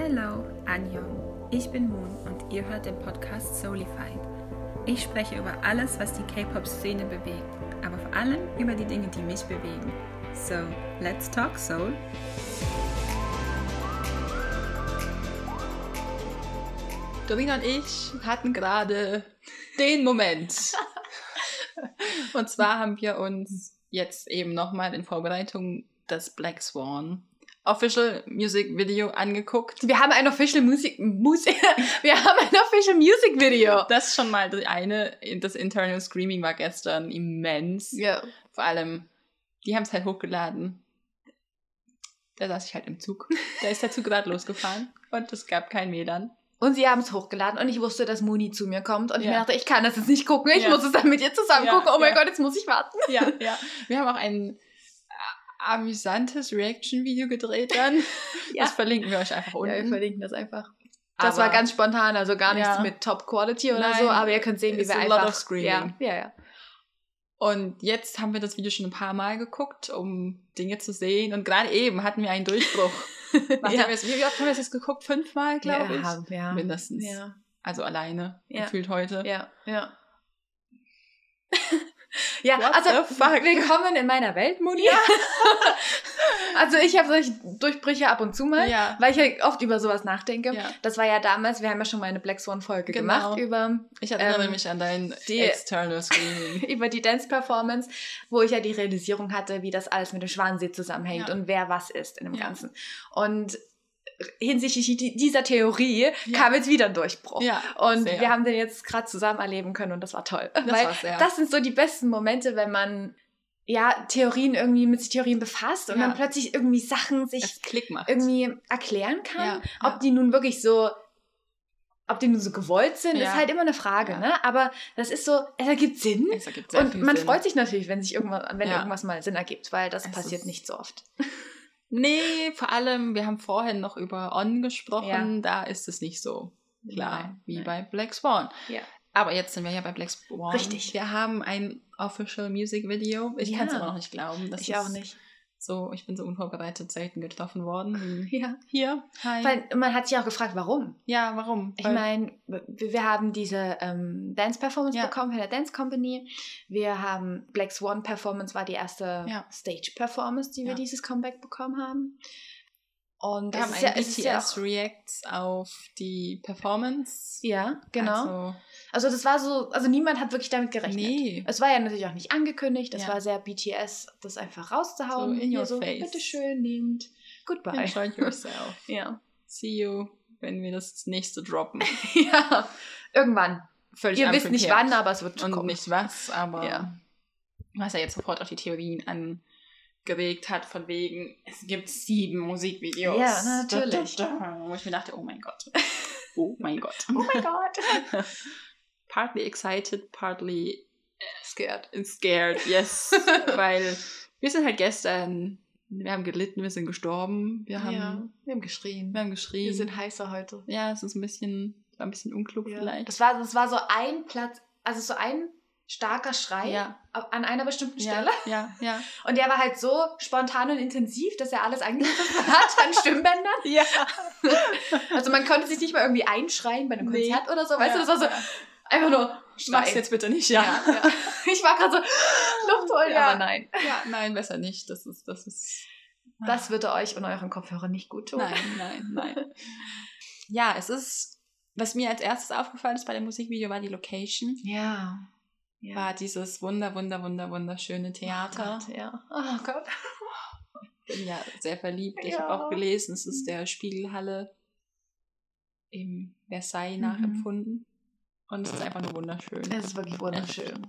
Hello, Anjong. Ich bin Moon und ihr hört den Podcast Soulified. Ich spreche über alles, was die K-Pop-Szene bewegt, aber vor allem über die Dinge, die mich bewegen. So, let's talk Soul. Dorina und ich hatten gerade den Moment. und zwar haben wir uns jetzt eben nochmal in Vorbereitung das Black Swan Official Music Video angeguckt. Wir haben ein Official Music, Musik, wir haben ein Official Music Video. Das ist schon mal das eine. Das Internal Screaming war gestern immens. Ja. Vor allem, die haben es halt hochgeladen. Da saß ich halt im Zug. Da ist der Zug gerade losgefahren und es gab kein WLAN. Und sie haben es hochgeladen und ich wusste, dass Moni zu mir kommt und ich Ja. mir dachte, ich kann das jetzt nicht gucken, ich Ja. muss es dann mit ihr zusammen Ja, gucken. Oh mein. Gott, jetzt muss ich warten. Ja, ja. Wir haben auch ein äh, amüsantes Reaction-Video gedreht dann. Ja. Das verlinken wir euch einfach unten. Ja, wir verlinken das einfach. Das Aber- war ganz spontan, also gar nichts Ja. mit Top Quality oder Nein, so, aber ihr könnt sehen, wie wir a einfach. lot of screaming. Ja, ja, ja. Und jetzt haben wir das Video schon ein paar Mal geguckt, um Dinge zu sehen. Und gerade eben hatten wir einen Durchbruch. Ja. wie oft haben wir es jetzt geguckt? Fünfmal, glaube ich. ja, ja. Mindestens. Ja, Also alleine, Ja. gefühlt heute. ja, ja. Ja, What also willkommen in meiner Welt, Moni. also ich habe solche Durchbrüche ab und zu mal, Ja. weil ich ja oft über sowas nachdenke. Ja. Das war ja damals, wir haben ja schon mal eine Black Swan Folge Genau. gemacht über Ich erinnere Ähm, mich an dein die- External Screening. über die Dance-Performance, wo ich ja die Realisierung hatte, wie das alles mit dem Schwansee zusammenhängt Ja. und wer was ist in dem Ja. Ganzen. Und hinsichtlich di- dieser Theorie Ja. kam jetzt wieder ein Durchbruch. ja. Und sehr. wir haben den jetzt gerade zusammen erleben können und das war toll. Das Weil das sind so die besten Momente, wenn man ja Theorien irgendwie mit sich Theorien befasst und Ja. dann plötzlich irgendwie Sachen sich irgendwie erklären kann. Ja, Ob die nun wirklich so, ob die nun so gewollt sind, Ja. ist halt immer eine Frage, Ja. ne? Aber das ist so, es ergibt Sinn. Es ergibt Und man Sinn. freut sich natürlich, wenn sich irgendwas, wenn Ja. irgendwas mal Sinn ergibt, weil das Es passiert nicht so oft. Nee, vor allem, wir haben vorhin noch über On gesprochen, Ja. da ist es nicht so klar Nein, wie nein. bei Black Swan. Ja. Aber jetzt sind wir ja bei Black Swan. Richtig. Wir haben ein Official Music Video. Ich Ja. kann es aber noch nicht glauben. Das ich ist auch nicht. So, ich bin so unvorbereitet selten getroffen worden. wie Ja. Hier. Hi. Weil man hat sich auch gefragt, warum. ja, warum? Ich meine, wir, wir haben diese ähm, Dance-Performance Ja. bekommen von der Dance Company. Wir haben Black Swan Performance war die erste Ja. Stage-Performance, die wir Ja. dieses Comeback bekommen haben. Und wir haben ist ein ja, ist ja, BTS Reacts auf die Performance. ja, genau. Also, Also, das war so, also niemand hat wirklich damit gerechnet. nee. Es war ja natürlich auch nicht angekündigt, es Ja. war sehr BTS, das einfach rauszuhauen. So in your so, face. bitteschön, nehmt. Goodbye. Enjoy yourself. Ja. See you, wenn wir das nächste droppen. ja, irgendwann. Völlig Ihr wisst nicht wann, aber es wird und kommen. nicht was, aber Ja. was ja jetzt sofort auch die Theorien angeregt hat, von wegen, es gibt sieben Musikvideos. Ja, natürlich. Da, da, da. Wo ich mir dachte, oh mein Gott. Oh mein Gott. Oh mein Gott. partly excited, partly Scared. scared, yes. Weil wir sind halt gestern, wir haben gelitten, wir sind gestorben, wir haben, ja, wir haben geschrien. wir haben geschrien. Wir sind heißer heute. ja, es ist ein bisschen, war ein bisschen unklug vielleicht. Das war, das war so ein Platz, also so ein starker Schrei Ja. an einer bestimmten ja, Stelle. ja, ja. Und der war halt so spontan und intensiv, dass er alles angegriffen hat an Stimmbändern. Ja. Also man konnte sich nicht mal irgendwie einschreien bei einem Nee. Konzert oder so. Weißt du, das war so einfach nur Mach's Schrei. jetzt bitte nicht, Ja, ja. ja. Ich war gerade so, Luft holen, Ja. aber nein. Ja, nein, besser nicht. Das ist, das ist. Das würde euch und euren Kopfhörern nicht gut tun. Nein, nein, nein. ja, es ist, was mir als erstes aufgefallen ist bei dem Musikvideo, war die Location. Ja. Ja. War dieses wunder, wunder, wunder, wunderschöne Theater. Oh Gott, ja. Oh Gott. Bin ja sehr verliebt. Ich Ja. habe auch gelesen, es ist der Spiegelhalle im Versailles Mhm. nachempfunden. Und es ist einfach nur wunderschön. Es ist wirklich wunderschön.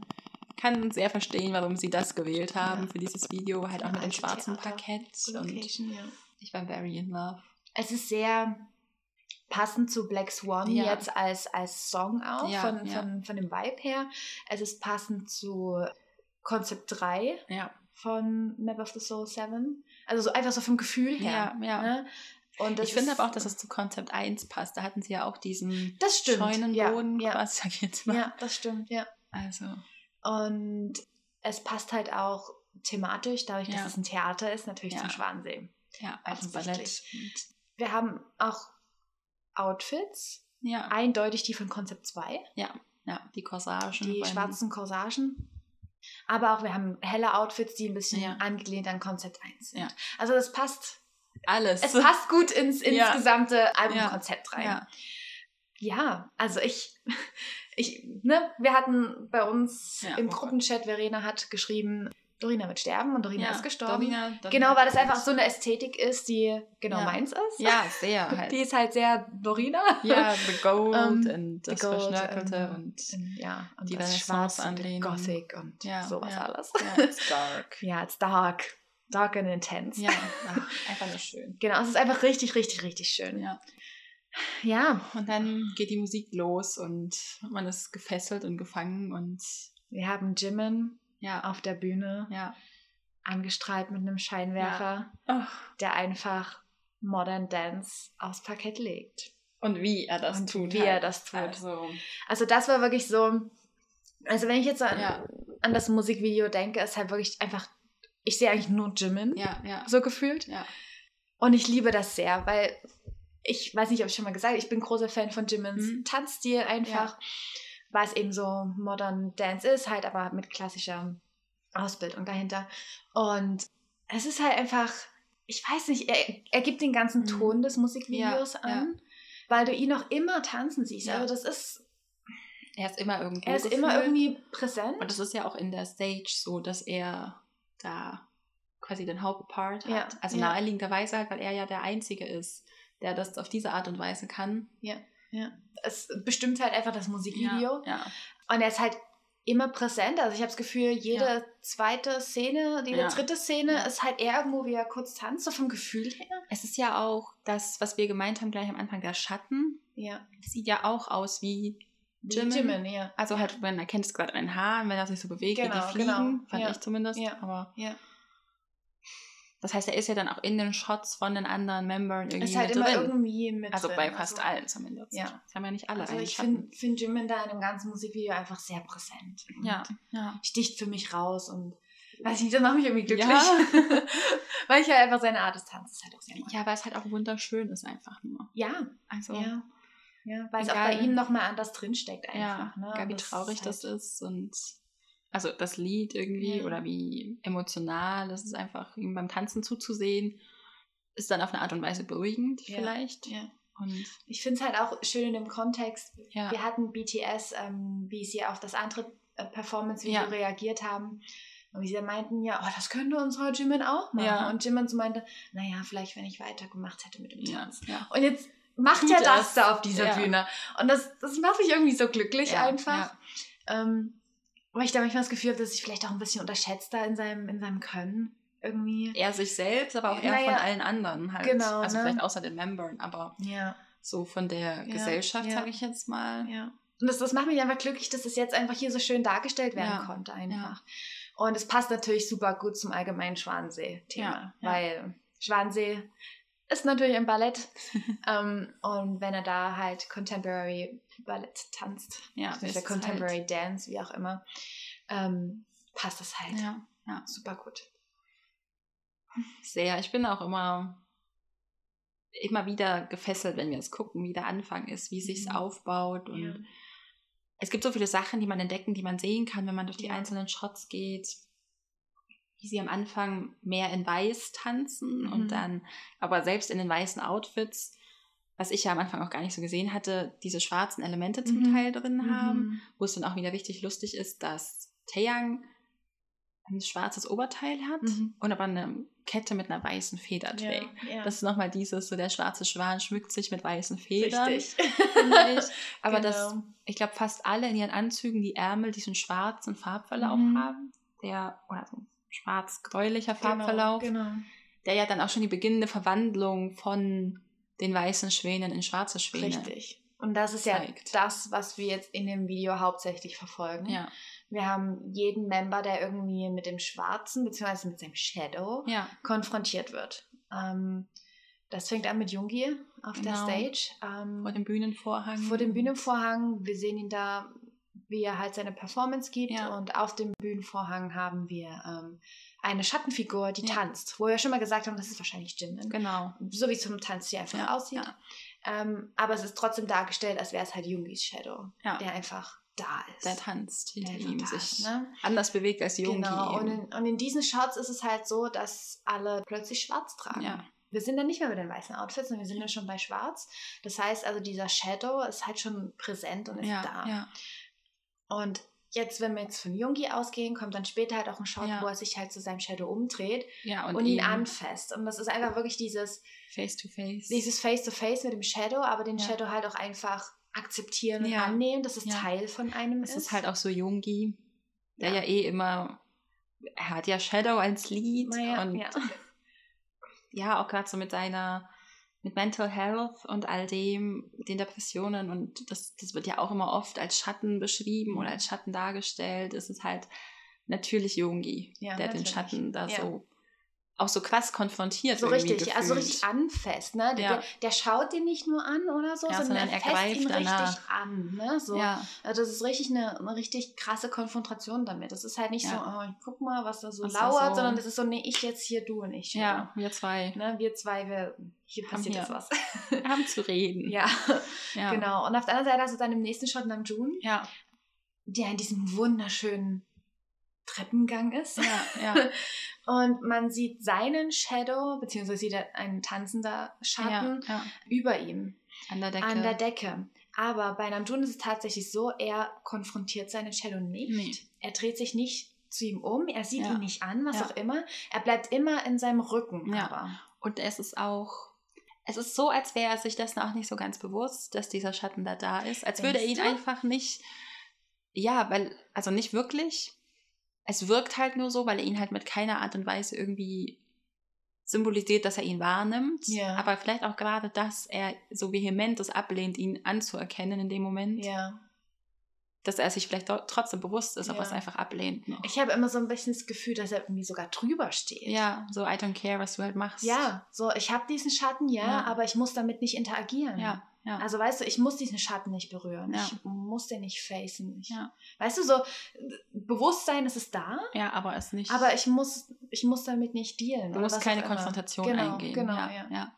kann sehr verstehen, warum sie das gewählt haben Ja. für dieses Video, halt auch mit dem schwarzen Theater. Parkett. Und Location, ja. ich war very in love. Es ist sehr passend zu Black Swan Ja. jetzt als, als Song auch, Ja, von, ja. Von, von dem Vibe her. Es ist passend zu Konzept 3 Ja, von Map of the Soul 7. Also so einfach so vom Gefühl her. ja, ja. Ne? Und ich finde aber auch, dass es zu Konzept 1 passt. Da hatten sie ja auch diesen Das stimmt. Scheunenboden, ja, was sag ich jetzt mal. ja, das stimmt, ja. Also, Und es passt halt auch thematisch, dadurch, dass es ein Theater ist, natürlich Ja. zum Schwansee. ja, als. Ballett. Wir haben auch Outfits. Ja. Eindeutig die von Concept 2. Ja, ja, die Corsagen. Die schwarzen Corsagen. Aber auch wir haben helle Outfits, die ein bisschen Ja. angelehnt an Concept 1 sind. Ja. Also das passt. Alles. Es passt gut ins, ins Ja. gesamte Albumkonzept rein. Ja. Ja, also ich, ich, ne, wir hatten bei uns im oh. Gruppenchat, Verena hat geschrieben, Dorina wird sterben und Dorina ja. ist gestorben. Dorina, Dorina genau, weil das einfach so eine Ästhetik ist, die genau Ja. meins ist. Ja, sehr halt. Die ist halt sehr Dorina. ja, the gold Ähm, und das The Gold, Verschnörkelte ähm, und Und, ja, und die das Schwarz anlehnen. Gothic und Ja, sowas alles. ja, it's dark. Ja, it's dark. Dark and intense. Ja, ach, einfach nur schön. Genau, es ist einfach richtig, richtig, richtig schön. Ja. Ja, Und dann geht die Musik los und man ist gefesselt und gefangen und wir haben Jimin ja, auf der Bühne ja. angestrahlt mit einem Scheinwerfer, Ach. der einfach Modern Dance aufs Parkett legt. Und wie er das Und tut. wie halt. er das tut. Also, Also das war wirklich so, also wenn ich jetzt an, Ja. an das Musikvideo denke, ist halt wirklich einfach, ich sehe eigentlich nur Jimin, ja, ja. so gefühlt. Ja, Und ich liebe das sehr, weil ich weiß nicht, ob ich schon mal gesagt habe, ich bin großer Fan von Jimins Mhm. Tanzstil einfach, weil es eben so Modern Dance ist, halt aber mit klassischer Ausbildung dahinter. Und es ist halt einfach, ich weiß nicht, er, er gibt den ganzen Mhm. Ton des Musikvideos Ja, an, weil du ihn auch immer tanzen siehst. Ja. Also das ist, er ist immer irgendwo er ist immer gefühlt. irgendwie präsent. Und das ist ja auch in der Stage so, dass er da quasi den Hauptpart hat. Ja, also ja. naheliegenderweise halt, weil er ja der Einzige ist, der das auf diese Art und Weise kann. Es bestimmt halt einfach das Musikvideo. Ja, Und er ist halt immer präsent. Also ich habe das Gefühl, jede Ja. zweite Szene, jede Ja. dritte Szene Ja. ist halt eher irgendwo, wie er kurz tanzt, so vom Gefühl her. Es ist ja auch das, was wir gemeint haben gleich am Anfang, der Schatten. Ja. Sieht ja auch aus wie Jimin, Jimin. ja. Also halt, man erkennt es gerade an den Haaren, wenn er sich so bewegt, wie Genau, die fliegen, genau. fand Ja. ich zumindest. Ja. Aber Ja. Das heißt, er ist ja dann auch in den Shots von den anderen Membern irgendwie Ist halt mit immer drin. irgendwie mit also drin. bei fast also, allen zumindest. Ja. Das haben ja nicht alle Also ich finde find Jimin da in dem ganzen Musikvideo einfach sehr präsent. Ja, ja. Sticht für mich raus und weiß ich nicht, das macht mich irgendwie glücklich. Ja. Weil ich halt einfach seine Art des Tanzes halt auch sehr mag. Ja, weil es halt auch wunderschön ist einfach nur. Ja, Also, ja. ja. Weil es auch bei ihm nochmal anders drinsteckt ja, einfach. ne? egal wie das traurig halt- das ist und also das Lied irgendwie Ja. oder wie emotional, das ist einfach ihm beim Tanzen zuzusehen, ist dann auf eine Art und Weise beruhigend Ja, vielleicht. Ja. Und Ich finde es halt auch schön in dem Kontext. ja, Wir hatten BTS, ähm, wie sie auf das andere äh, Performance-Video reagiert haben. Und wie sie meinten, ja, oh, das könnte unser Jimin auch machen. Und Jimin so meinte, naja, vielleicht, wenn ich weitergemacht hätte mit dem Tanz. ja. Und jetzt macht Tut er das es. da auf dieser. Bühne. Und das, das macht mich irgendwie so glücklich einfach. Ähm, weil ich da manchmal das Gefühl habe, dass ich vielleicht auch ein bisschen unterschätzt da in seinem, in seinem Können. Irgendwie. Er sich selbst, aber auch er Naja, von allen anderen halt. genau, Also ne? vielleicht außer den Membern, aber Ja. so von der Ja, Gesellschaft, ja. sage ich jetzt mal. Ja. Und das, das macht mich einfach glücklich, dass es jetzt einfach hier so schön dargestellt werden konnte einfach. Und es passt natürlich super gut zum allgemeinen ja. weil Schwanensee ist natürlich im Ballett ähm, und wenn er da halt Contemporary Ballett tanzt, Ja, beziehungsweise ist es Contemporary Dance, wie auch immer, ähm, passt das halt Ja, ja. super gut. Sehr. Ich bin auch immer immer wieder gefesselt, wenn wir es gucken, wie der Anfang ist, wie es sich Mhm. aufbaut und Ja. es gibt so viele Sachen, die man entdecken, die man sehen kann, wenn man durch die einzelnen Shots geht. Wie sie am Anfang mehr in weiß tanzen Mhm. und dann, aber selbst in den weißen Outfits, was ich ja am Anfang auch gar nicht so gesehen hatte, diese schwarzen Elemente zum Mhm. Teil drin haben, Mhm. wo es dann auch wieder richtig lustig ist, dass Taeyang ein schwarzes Oberteil hat Mhm. und aber eine Kette mit einer weißen Feder trägt. Ja, ja. Das ist nochmal dieses, so der schwarze Schwan schmückt sich mit weißen Federn. richtig. ich. Aber das, Genau. ich glaube, fast alle in ihren Anzügen die Ärmel diesen schwarzen Farbverlauf Mhm. haben. Der, oder so schwarz-gräulicher Farbverlauf, Genau, genau. der ja dann auch schon die beginnende Verwandlung von den weißen Schwänen in schwarze Schwäne. Richtig. Und das ist ja zeigt. das, was wir jetzt in dem Video hauptsächlich verfolgen. Ja, Wir haben jeden Member, der irgendwie mit dem Schwarzen bzw. mit seinem Shadow ja, konfrontiert wird. Ähm, das fängt an mit Jungi auf der Genau. Stage. Ähm, vor dem Bühnenvorhang. vor dem Bühnenvorhang. Wir sehen ihn da, wie er halt seine Performance gibt. Ja. Und auf dem Bühnenvorhang haben wir ähm, eine Schattenfigur, die Ja. tanzt. Wo wir schon mal gesagt haben, das ist wahrscheinlich Jimin. Genau. So wie es vom Tanz hier einfach Ja, aussieht. Ähm, aber es ist trotzdem dargestellt, als wäre es halt Jungis Shadow, der einfach da ist. Der tanzt hinter Der ihm, sich ne? anders bewegt als Jungi. Genau, und in, und in diesen Shots ist es halt so, dass alle plötzlich schwarz tragen. Wir sind dann nicht mehr bei den weißen Outfits, sondern wir sind dann schon bei schwarz. Das heißt also, dieser Shadow ist halt schon präsent und ist ja, da. ja, Und jetzt, wenn wir jetzt von Jungi ausgehen, kommt dann später halt auch ein Shot, Ja. wo er sich halt zu seinem Shadow umdreht ja, und, und, ihn anfasst. Und das ist einfach wirklich dieses, face to face. dieses Face-to-Face mit dem Shadow, aber den Ja. Shadow halt auch einfach akzeptieren und annehmen, dass es. Teil von einem Es ist. ist halt auch so Jungi, der Ja. eh immer, er hat ja Shadow als Lied und ja. ja, auch gerade so mit seiner, mit Mental Health und all dem, den Depressionen und das, das wird ja auch immer oft als Schatten beschrieben oder als Schatten dargestellt. Es ist halt natürlich Jungi, Ja, der den natürlich. Schatten da Ja. so auch so krass konfrontiert So richtig, also gefühlt. richtig anfasst, ne? Der, Ja. der, der schaut den nicht nur an oder so, Ja, sondern, sondern er fasst greift ihn danach. richtig an, ne? So. Ja, Also das ist richtig eine, eine richtig krasse Konfrontation damit. Das ist halt nicht so, oh, ich guck mal, was da so Was lauert, so- sondern das ist so, nee, ich jetzt hier, du und ich. ja, wir zwei Ne? Wir zwei, wir, hier Haben passiert jetzt was. haben zu reden. ja, genau. Und auf der anderen Seite hast du dann im nächsten Shot Namjoon, Ja, der in diesem wunderschönen Treppengang ist. ja, ja. Und man sieht seinen Shadow, beziehungsweise sieht er ein tanzender Schatten ja, über ihm. An der Decke. an der Decke. Aber bei Namjoon ist es tatsächlich so, er konfrontiert seinen Shadow nicht. Nee. Er dreht sich nicht zu ihm um, er sieht ihn nicht an, was auch immer. Er bleibt immer in seinem Rücken. Ja. Aber. Und es ist auch, es ist so, als wäre er sich dessen auch nicht so ganz bewusst, dass dieser Schatten da da ist. Als würde er ihn Denkst du? einfach nicht, ja, weil, also nicht wirklich. Es wirkt halt nur so, weil er ihn halt mit keiner Art und Weise irgendwie symbolisiert, dass er ihn wahrnimmt. Ja. Aber vielleicht auch gerade, dass er so vehement es ablehnt, ihn anzuerkennen in dem Moment. Ja. Dass er sich vielleicht trotzdem bewusst ist, aber Ja. es einfach ablehnt. Noch. Ich habe immer so ein bisschen das Gefühl, dass er irgendwie sogar drüber steht. ja, so I don't care, was du halt machst. Ja, so ich habe diesen Schatten, ja, Ja. aber ich muss damit nicht interagieren. Ja, ja. Also weißt du, ich muss diesen Schatten nicht berühren. Ja. Ich muss den nicht facen. Ich, Ja. Weißt du, so Bewusstsein ist es da, ja, aber es nicht. aber ich muss, ich muss damit nicht dealen. Du musst keine. Konfrontation Genau, eingehen. genau, ja, ja.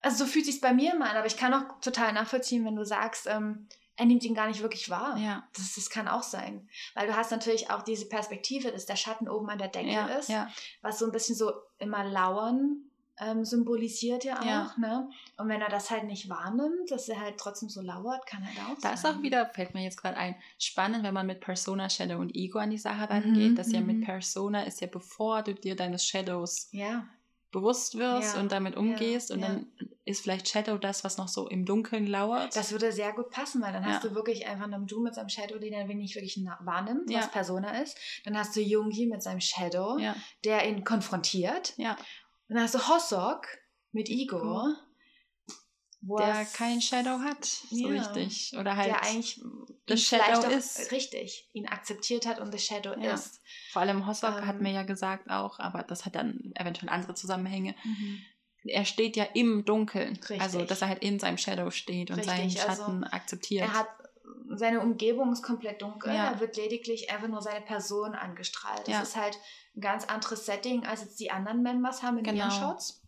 Also so fühlt sich bei mir immer an, aber ich kann auch total nachvollziehen, wenn du sagst, ähm, er nimmt ihn gar nicht wirklich wahr. Ja, Das, das kann auch sein. Weil du hast natürlich auch diese Perspektive, dass der Schatten oben an der Decke ist, ja, was so ein bisschen so immer Lauern ähm, symbolisiert ja auch. Ja. Ne? Und wenn er das halt nicht wahrnimmt, dass er halt trotzdem so lauert, kann halt auch Da ist auch wieder, fällt mir jetzt gerade ein, spannend, wenn man mit Persona, Shadow und Ego an die Sache Mhm, rangeht. dass ja mit mhm. Persona ist ja, bevor du dir deines Shadows Ja, bewusst wirst Ja, und damit umgehst. und dann ist vielleicht Shadow das, was noch so im Dunkeln lauert. das würde sehr gut passen, weil dann hast Ja. du wirklich einfach einen Du mit seinem Shadow, den er nicht wirklich wahrnimmt, Ja. was Persona ist. Dann hast du Jungi mit seinem Shadow, ja, der ihn konfrontiert. Dann hast du Hosok mit Ego. wo Der keinen Shadow hat, so Ja. richtig. Oder halt der eigentlich the ihn Shadow auch- ist. Richtig, ihn akzeptiert hat und the Shadow Ja. ist. vor allem Hosok hat Ähm. mir ja gesagt auch, aber das hat dann eventuell andere Zusammenhänge. Er steht ja im Dunkeln. Richtig. Also, dass er halt in seinem Shadow steht und seinen Richtig, also Schatten akzeptiert. Er hat seine Umgebung ist komplett dunkel, Ja. er wird lediglich einfach nur seine Person angestrahlt. Das Ja. ist halt ein ganz anderes Setting, als jetzt die anderen Members haben in ihren Genau. Shots.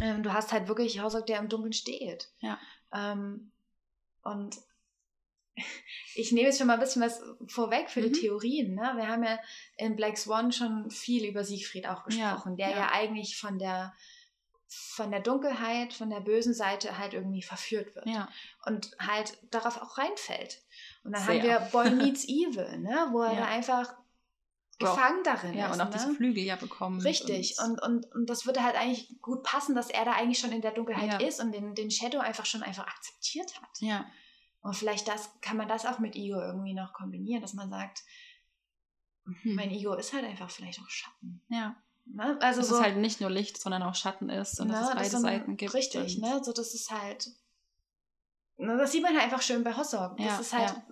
Ähm, du hast halt wirklich Hosok, der im Dunkeln steht. Ja. Ähm, und ich nehme jetzt schon mal ein bisschen was vorweg für Mhm. die Theorien. Ne? Wir haben ja in Black Swan schon viel über Siegfried auch Ja, gesprochen, der ja. ja eigentlich von der von der Dunkelheit, von der bösen Seite halt irgendwie verführt wird ja, und halt darauf auch reinfällt. Und dann Sehr. haben wir Boy Meets Evil, ne? wo er Ja. einfach gefangen darin ja, ist. und auch ne? diese Flügel ja bekommen. Richtig, und, und, und das würde halt eigentlich gut passen, dass er da eigentlich schon in der Dunkelheit Ja. ist und den, den Shadow einfach schon einfach akzeptiert hat. ja, Und vielleicht das, kann man das auch mit Ego irgendwie noch kombinieren, dass man sagt, Hm. mein Ego ist halt einfach vielleicht auch Schatten. ja. Ne? Also Dass so, es halt nicht nur Licht, sondern auch Schatten ist und dass ne, es beide so ein- Seiten gibt. Richtig, und, ne? So, das ist halt. Ne, das sieht man halt einfach schön bei Hossog. Das Ja, ist halt, ja.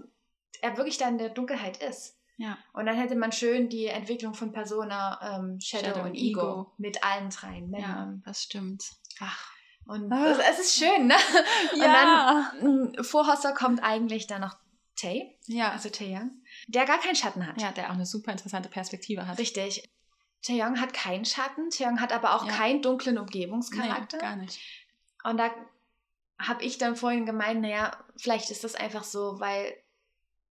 er wirklich da in der Dunkelheit ist. Ja. Und dann hätte man schön die Entwicklung von Persona, ähm, Shadow, Shadow und Ego, Ego. mit allen drei Ja, Männern. das stimmt. Ach. Und Ah. es, es ist schön, ne? Ja. Und dann, mh, vor Hossog kommt eigentlich dann noch Tay, ja. also Taeyang, der gar keinen Schatten hat. ja, der auch eine super interessante Perspektive hat. Richtig. Taeyang hat keinen Schatten, Taeyang hat aber auch Ja. keinen dunklen Nee, Umgebungscharakter. gar nicht. Und da habe ich dann vorhin gemeint, naja, vielleicht ist das einfach so, weil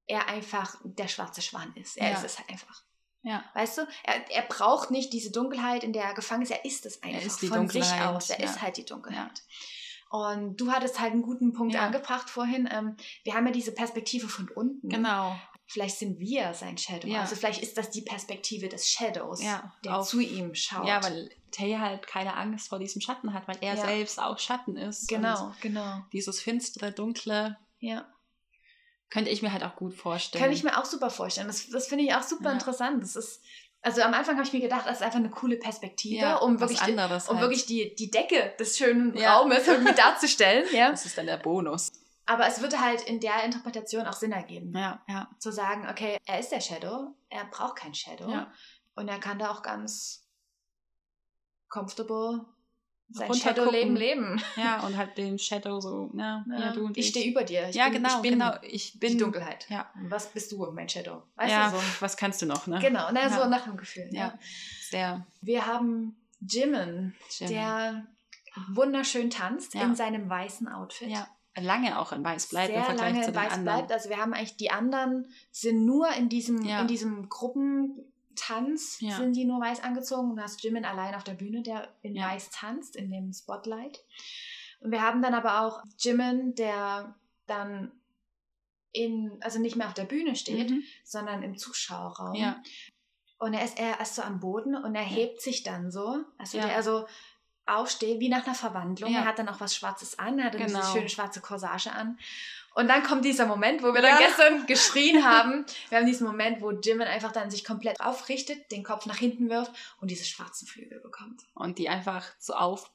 er einfach der schwarze Schwan ist. Er Ja. ist es halt einfach. Ja. Weißt du, er, er braucht nicht diese Dunkelheit, in der er gefangen ist. Er ist es einfach ist die von sich Dunkelheit, aus. Er ja. ist halt die Dunkelheit. Und du hattest halt einen guten Punkt angebracht vorhin. Ähm, wir haben ja diese Perspektive von unten. Genau. Vielleicht sind wir sein Shadow. Ja. Also vielleicht ist das die Perspektive des Shadows, Ja, der auf- zu ihm schaut. Ja, weil Tay halt keine Angst vor diesem Schatten hat, weil er selbst auch Schatten ist. Genau, genau. dieses finstere, dunkle Ja. Könnte ich mir halt auch gut vorstellen. Kann ich mir auch super vorstellen. Das, das finde ich auch super Ja. interessant. Das ist, also am Anfang habe ich mir gedacht, das ist einfach eine coole Perspektive, ja, um wirklich, die, um halt. wirklich die, die Decke des schönen Ja. Raumes irgendwie darzustellen. Ja. Das ist dann der Bonus. Aber es würde halt in der Interpretation auch Sinn ergeben. Ja, ja. Zu sagen, okay, er ist der Shadow, er braucht kein Shadow und er kann da auch ganz comfortable sein Shadow-Leben gucken. leben. Ja, und halt den Shadow so, ja, ja, du und ich stehe über dir. Ich ja, bin, genau, ich bin genau. Ich bin die Dunkelheit. Ja. Was bist du, mein Shadow? Weißt ja, du so? was kannst du noch, ne? Genau, na, so Ja. nach dem Gefühl. Ja. Ja. Sehr. Wir haben Jimin, Jim. der wunderschön tanzt in seinem weißen Outfit. ja, lange auch in weiß bleibt sehr im Vergleich lange zu in den weiß anderen. bleibt. Also wir haben eigentlich die anderen sind nur in diesem, in diesem Gruppentanz Ja. sind die nur weiß angezogen und du hast Jimin allein auf der Bühne, der in Ja. weiß tanzt, in dem Spotlight. Und wir haben dann aber auch Jimin, der dann in, also nicht mehr auf der Bühne steht, Mhm. sondern im Zuschauerraum. Ja, Und er ist er erst so am Boden und er hebt sich dann so, also Ja. der so aufsteht, wie nach einer Verwandlung. Er hat dann auch was Schwarzes an, er hat Genau. diese schöne schwarze Corsage an. Und dann kommt dieser Moment, wo wir dann Ja. gestern geschrien haben. Wir haben diesen Moment, wo Jimin einfach dann sich komplett aufrichtet, den Kopf nach hinten wirft und diese schwarzen Flügel bekommt. und die einfach so auf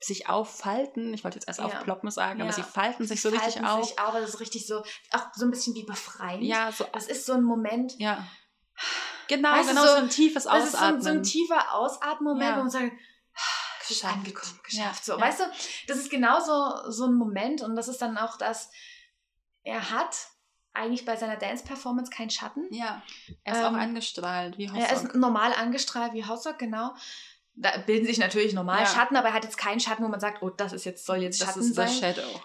sich auffalten. Ich wollte jetzt erst Ja. aufploppen sagen, aber Ja. sie falten sich so Die richtig falten auf. Sich auf, das ist richtig so, auch so ein bisschen wie befreiend. Ja, so Das ist so ein Moment, ja. Genau, Weißt genau so- so, ein tiefes das ist so, Ausatmen. ein- so ein tiefer Ausatmen-Moment, Ja. wo man sagt, Geschafft. angekommen, geschafft. Ja, So, ja. weißt du, das ist genau so, so ein Moment und das ist dann auch das, er hat eigentlich bei seiner Dance-Performance keinen Schatten. ja, er ist Ähm, auch angestrahlt, wie Er Hossok. ist normal angestrahlt wie Hossok, genau. Da bilden sich natürlich normal Ja. Schatten, aber er hat jetzt keinen Schatten, wo man sagt, oh, das ist jetzt, soll jetzt das Schatten ist sein. der Shadow.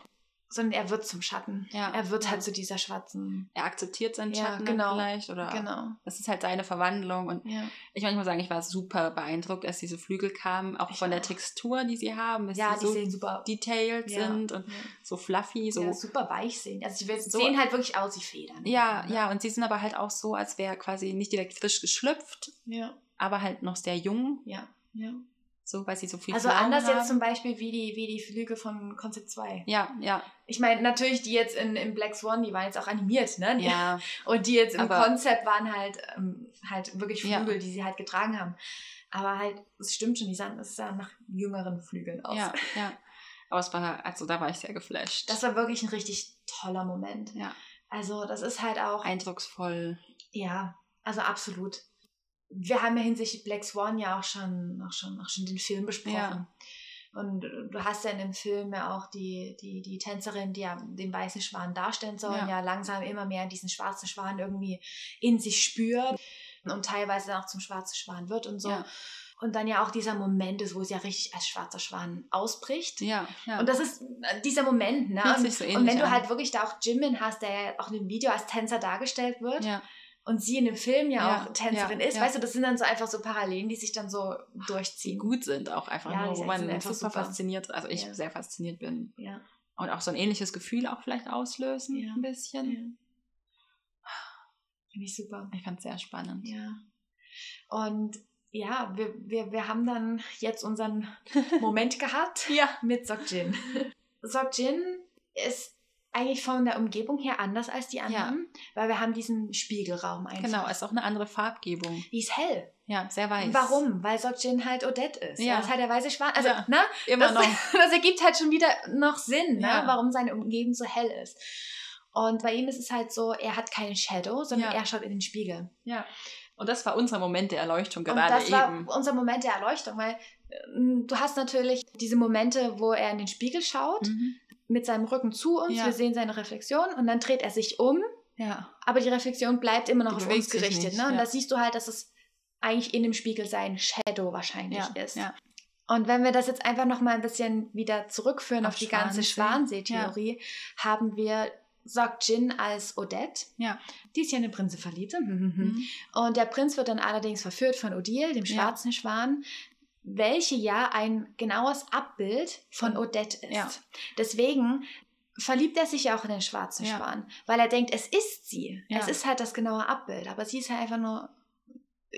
Sondern er wird zum Schatten. Ja. Er wird halt zu dieser schwarzen. Er akzeptiert seinen Ja, Schatten genau. vielleicht oder Genau. das ist halt seine Verwandlung und Ja. ich meine, ich muss sagen, ich war super beeindruckt, als diese Flügel kamen, auch Ich von der auch. Textur, die sie haben, dass Ja, sie die so sehen super detailed Ja. sind und so fluffy, so ja, super weich sehen. Also die So- sehen halt wirklich aus wie Federn. Ja, Ne? ja, und sie sind aber halt auch so, als wäre quasi nicht direkt frisch geschlüpft, Ja, aber halt noch sehr jung, ja, ja. So weil sie so viel Also Flaum anders haben. jetzt zum Beispiel wie die, wie die Flüge von Concept 2. Ja, ja, Ich meine, natürlich die jetzt in, in Black Swan, die waren jetzt auch animiert, ne? Die- ja, Und die jetzt im Aber- Konzept waren halt, ähm, halt wirklich Ja. Flügel, die sie halt getragen haben. Aber halt, es stimmt schon, die sahen, es sah nach jüngeren Flügeln aus. ja, ja. Aber es war, also da war ich sehr geflasht. Das war wirklich ein richtig toller Moment. ja, Also das ist halt auch, eindrucksvoll. ja, also absolut. Wir haben ja hinsichtlich Black Swan ja auch schon, auch schon, auch schon den Film besprochen. Ja. Und du hast ja in dem Film ja auch die, die, die Tänzerin, die ja den weißen Schwan darstellen soll, Ja. ja. langsam immer mehr diesen schwarzen Schwan irgendwie in sich spürt und teilweise dann auch zum schwarzen Schwan wird und so. Ja, Und dann ja auch dieser Moment ist, wo es ja richtig als schwarzer Schwan ausbricht. ja, ja. Und das ist äh, dieser Moment, ne? Und, so und wenn du halt wirklich da auch Jimin hast, der ja auch in dem Video als Tänzer dargestellt wird ja, und sie in dem Film ja, Ja, auch Tänzerin ja, ist, ja. weißt du, das sind dann so einfach so Parallelen, die sich dann so die durchziehen. gut sind auch einfach nur, die wo man einfach super, super. fasziniert, also ich sehr fasziniert bin. Und auch so ein ähnliches Gefühl auch vielleicht auslösen, ein bisschen. Finde ich super. Ich fand es sehr spannend. Ja. Und ja, wir, wir, wir haben dann jetzt unseren Moment gehabt Ja. mit Sokjin. Sokjin ist eigentlich von der Umgebung her anders als die anderen, weil wir haben diesen Spiegelraum einfach. Genau, es ist auch eine andere Farbgebung. Die ist hell. Ja, sehr weiß. Warum? Weil Sokjin halt Odette ist. Ja. Ja. Das ist halt der weiße Schwan. Also, Ja. ne? Immer das, noch. das ergibt halt schon wieder noch Sinn, ne? Ja. warum seine Umgebung so hell ist. Und bei ihm ist es halt so, er hat keinen Shadow, sondern Ja. er schaut in den Spiegel. Ja. Und das war unser Moment der Erleuchtung gerade das eben. war unser Moment der Erleuchtung, weil ähm, du hast natürlich diese Momente, wo er in den Spiegel schaut, Mhm. Mit seinem Rücken zu uns, Ja. wir sehen seine Reflexion und dann dreht er sich um, Ja. aber die Reflexion bleibt immer noch Die auf uns gerichtet. nicht, ne? Und ja. da siehst du halt, dass es eigentlich in dem Spiegel sein Shadow wahrscheinlich Ja. ist. ja. Und wenn wir das jetzt einfach noch mal ein bisschen wieder zurückführen auf, Auf die ganze Schwansee. Schwansee-Theorie, haben wir Sok Jin als Odette. Ja. Die ist ja in den Prinzen verliebt. Mhm. Und der Prinz wird dann allerdings verführt von Odile, dem Ja. schwarzen Schwan, welche ja ein genaues Abbild von Odette ist. Ja. Deswegen verliebt er sich ja auch in den schwarzen Ja. Schwan, weil er denkt, es ist sie. Ja. Es ist halt das genaue Abbild, aber sie ist halt einfach nur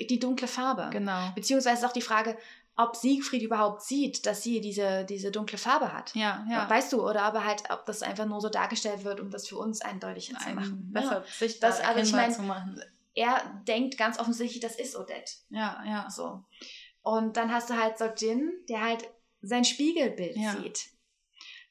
die dunkle Farbe. Genau. Beziehungsweise ist auch die Frage, ob Siegfried überhaupt sieht, dass sie diese, diese dunkle Farbe hat. Ja, ja. Weißt du, oder aber halt, ob das einfach nur so dargestellt wird, um das für uns eindeutiger zu Ein machen. besser Ja. sichtbar Das- also ich mein- zu machen. Er denkt ganz offensichtlich, das ist Odette. Ja, ja. So. Und dann hast du halt Sokjin, der halt sein Spiegelbild Ja. sieht.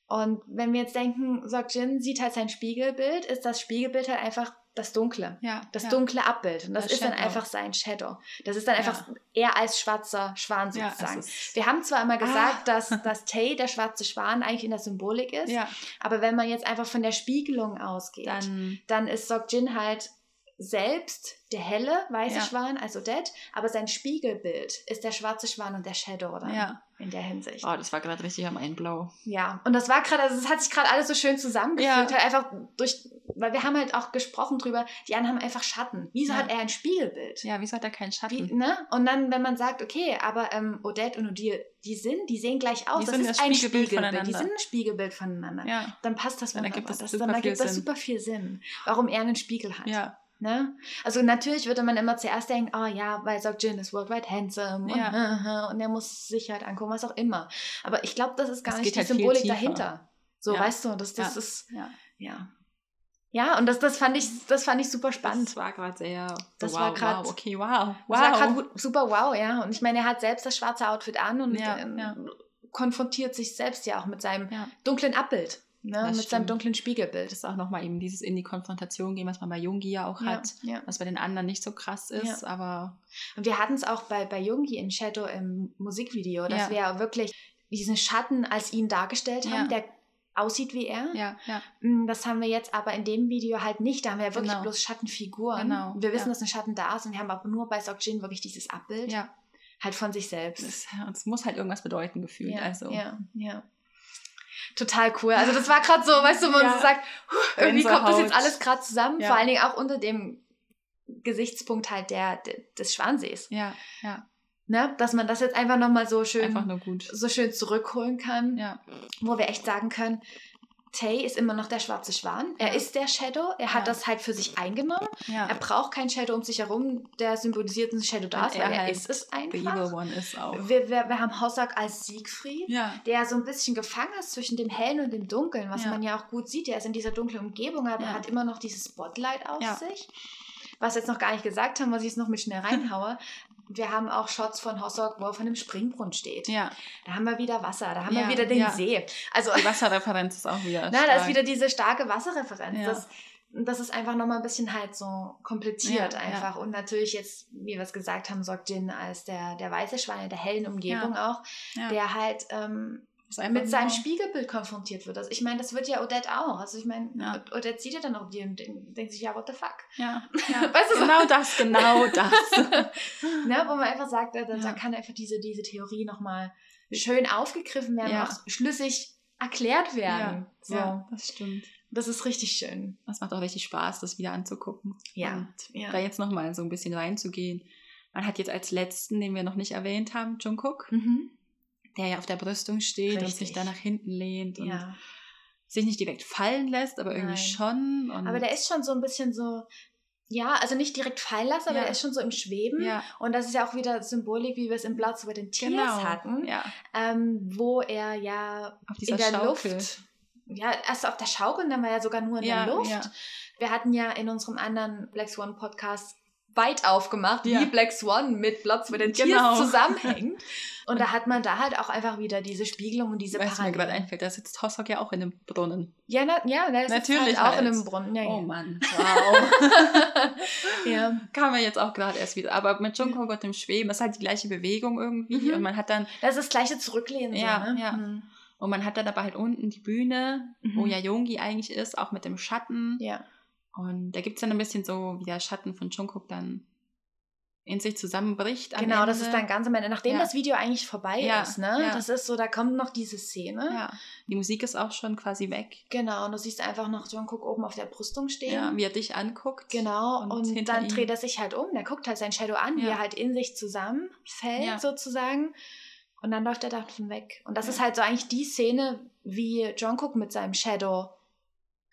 Und wenn wir jetzt denken, Sokjin sieht halt sein Spiegelbild, ist das Spiegelbild halt einfach das Dunkle. ja Das ja. dunkle Abbild. Und das Das ist dann Shadow. einfach sein Shadow. Das ist dann einfach er als schwarzer Schwan sozusagen. wir haben zwar immer gesagt, Ah. dass, dass Tay, der schwarze Schwan, eigentlich in der Symbolik ist, ja, aber wenn man jetzt einfach von der Spiegelung ausgeht, dann dann ist Sokjin halt selbst der helle weiße Ja. Schwan als Odette, aber sein Spiegelbild ist der schwarze Schwan und der Shadow dann Ja. in der Hinsicht. Oh, das war gerade richtig am Einblau. Ja, und das war gerade, also es hat sich gerade alles so schön zusammengefügt, Ja. halt einfach durch, weil wir haben halt auch gesprochen drüber, die anderen haben einfach Schatten. Wieso Ja. hat er ein Spiegelbild? Ja, wieso hat er keinen Schatten? Wie, ne? Und dann, wenn man sagt, okay, aber ähm, Odette und Odile, die sind, die sehen gleich aus. Die das sind ist das ein Spiegelbild Spiegelbild. Die voneinander. sind ein Spiegelbild voneinander. Ja, Dann passt das Dann wunderbar. ergibt das das, super dann viel ergibt das Sinn. super viel Sinn, warum er einen Spiegel hat. ja, Ne? Also natürlich würde man immer zuerst denken, oh ja, weil Jin ist worldwide handsome Ja. und, und er muss sich halt angucken, was auch immer. Aber ich glaube, das ist gar Es nicht die halt Symbolik dahinter. So, Ja. weißt du, das, das Ja. ist, ja. ja. Und das, das fand ich, das fand ich super spannend. Das war gerade sehr. Das wow, war grad- wow, okay, wow. Das war Wow. gerade super wow, ja. Und ich meine, er hat selbst das schwarze Outfit an und ähm, konfrontiert sich selbst ja auch mit seinem dunklen Abbild, ne? Mit seinem stimmt. dunklen Spiegelbild. Das ist auch nochmal eben dieses in die Konfrontation gehen, was man bei Jungi ja auch Ja, hat, ja. was bei den anderen nicht so krass ist, aber Und wir hatten es auch bei, bei Jungi in Shadow im Musikvideo, dass Ja. wir ja wirklich diesen Schatten als ihn dargestellt haben, Ja. der aussieht wie er. ja, ja, Mm, Das haben wir jetzt aber in dem Video halt nicht. Da haben wir ja wirklich Genau. bloß Schattenfiguren. Genau, Wir wissen, ja. dass ein Schatten da ist und wir haben aber nur bei Sokjin wirklich dieses Abbild ja. halt von sich selbst. Es, muss halt irgendwas bedeuten gefühlt. ja, also ja, ja. Total cool. Also das war gerade so, weißt du, wo man Ja. so sagt, huh, irgendwie kommt das jetzt alles gerade zusammen. Ja. Vor allen Dingen auch unter dem Gesichtspunkt halt der, des Schwansees. ja, ja, Ne? Dass man das jetzt einfach nochmal so schön, einfach nur gut. so schön zurückholen kann, Ja, wo wir echt sagen können, Tay ist immer noch der schwarze Schwan. Er Ja. ist der Shadow. Er hat Ja. das halt für sich eingenommen. ja. Er braucht keinen Shadow um sich herum, der symbolisiert einen Shadow da ist, er weil er halt ist es The Evil einfach. One ist auch. Wir, wir, wir haben Hossak als Siegfried, der so ein bisschen gefangen ist zwischen dem Hellen und dem Dunkeln, was man ja auch gut sieht. Er ist in dieser dunklen Umgebung, aber er hat immer noch dieses Spotlight auf sich. Was wir jetzt noch gar nicht gesagt haben, was ich jetzt noch mit schnell reinhaue. Wir haben auch Shots von Hossak, wo er von einem Springbrunnen steht. ja. Da haben wir wieder Wasser, da haben Ja, wir wieder den ja. See. Also, Die Wasserreferenz ist auch wieder. na, da ist wieder diese starke Wasserreferenz. Ja. Das, das ist einfach nochmal ein bisschen halt so komplettiert Ja, einfach. Und natürlich jetzt, wie wir es gesagt haben, sorgt Jin als der, der weiße Schwein in der hellen Umgebung auch, ja. der halt ähm, mit seinem Spiegelbild konfrontiert wird. Also ich meine, das wird ja Odette auch. Also ich meine, Ja. Od- Odette sieht ja dann auch die und den- denkt sich, ja, what the fuck? Ja, ja. Weißt du, so- genau das, genau das. ne, wo man einfach sagt, da, da kann einfach diese, diese Theorie nochmal schön aufgegriffen werden, Ja. auch schlüssig erklärt werden. ja, so. ja, das stimmt. Das ist richtig schön. Das macht auch richtig Spaß, das wieder anzugucken. Ja, Und ja. da jetzt nochmal so ein bisschen reinzugehen. Man hat jetzt als letzten, den wir noch nicht erwähnt haben, Jungkook, Mhm. Der ja auf der Brüstung steht und Richtig. sich da nach hinten lehnt und ja. sich nicht direkt fallen lässt, aber irgendwie Nein. schon. Und Aber der ist schon so ein bisschen so, ja, also nicht direkt fallen lassen, aber Ja. der ist schon so im Schweben. ja, Und das ist ja auch wieder Symbolik, wie wir es im Platz über den Tiers genau. hatten, Ja, ähm, wo er ja auf dieser in der Schaukel. Luft, ja, erst auf der Schaukel und dann war er sogar nur in der Luft. Wir hatten ja in unserem anderen Black Swan Podcast weit aufgemacht, Ja. wie Black Swan mit über den Tiers Genau. zusammenhängt. Und da hat man da halt auch einfach wieder diese Spiegelung und diese Weißt du, mir gerade einfällt, da sitzt Hossok ja auch in einem Brunnen. Ja, na, ja, der ist Natürlich halt auch in halt. einem Brunnen. Ja, ja. Oh Mann, wow. ja. Kam mir jetzt auch gerade erst wieder. Aber mit Jungkook und dem Schweben, ist halt die gleiche Bewegung irgendwie. Mhm. Und man hat dann Das ist das gleiche Zurücklehnen. Ja, so, ne? ja. Mhm. Und man hat dann aber halt unten die Bühne, wo Mhm. ja Yongi eigentlich ist, auch mit dem Schatten. Ja. Und da gibt es dann ein bisschen so, wie der Schatten von Jungkook dann in sich zusammenbricht. am Genau, das ist dann ganz am Ende, nachdem Ja. das Video eigentlich vorbei Ja, ist, ne? ja. Das ist so, da kommt noch diese Szene. Ja, die Musik ist auch schon quasi weg. Genau, und du siehst einfach noch John Cook oben auf der Brüstung stehen. Ja, wie er dich anguckt. Genau, Und und, dann ihm- dreht er sich halt um, der guckt halt sein Shadow an, wie er halt in sich zusammenfällt, sozusagen. Und dann läuft er davon weg. Und das ist halt so eigentlich die Szene, wie John Cook mit seinem Shadow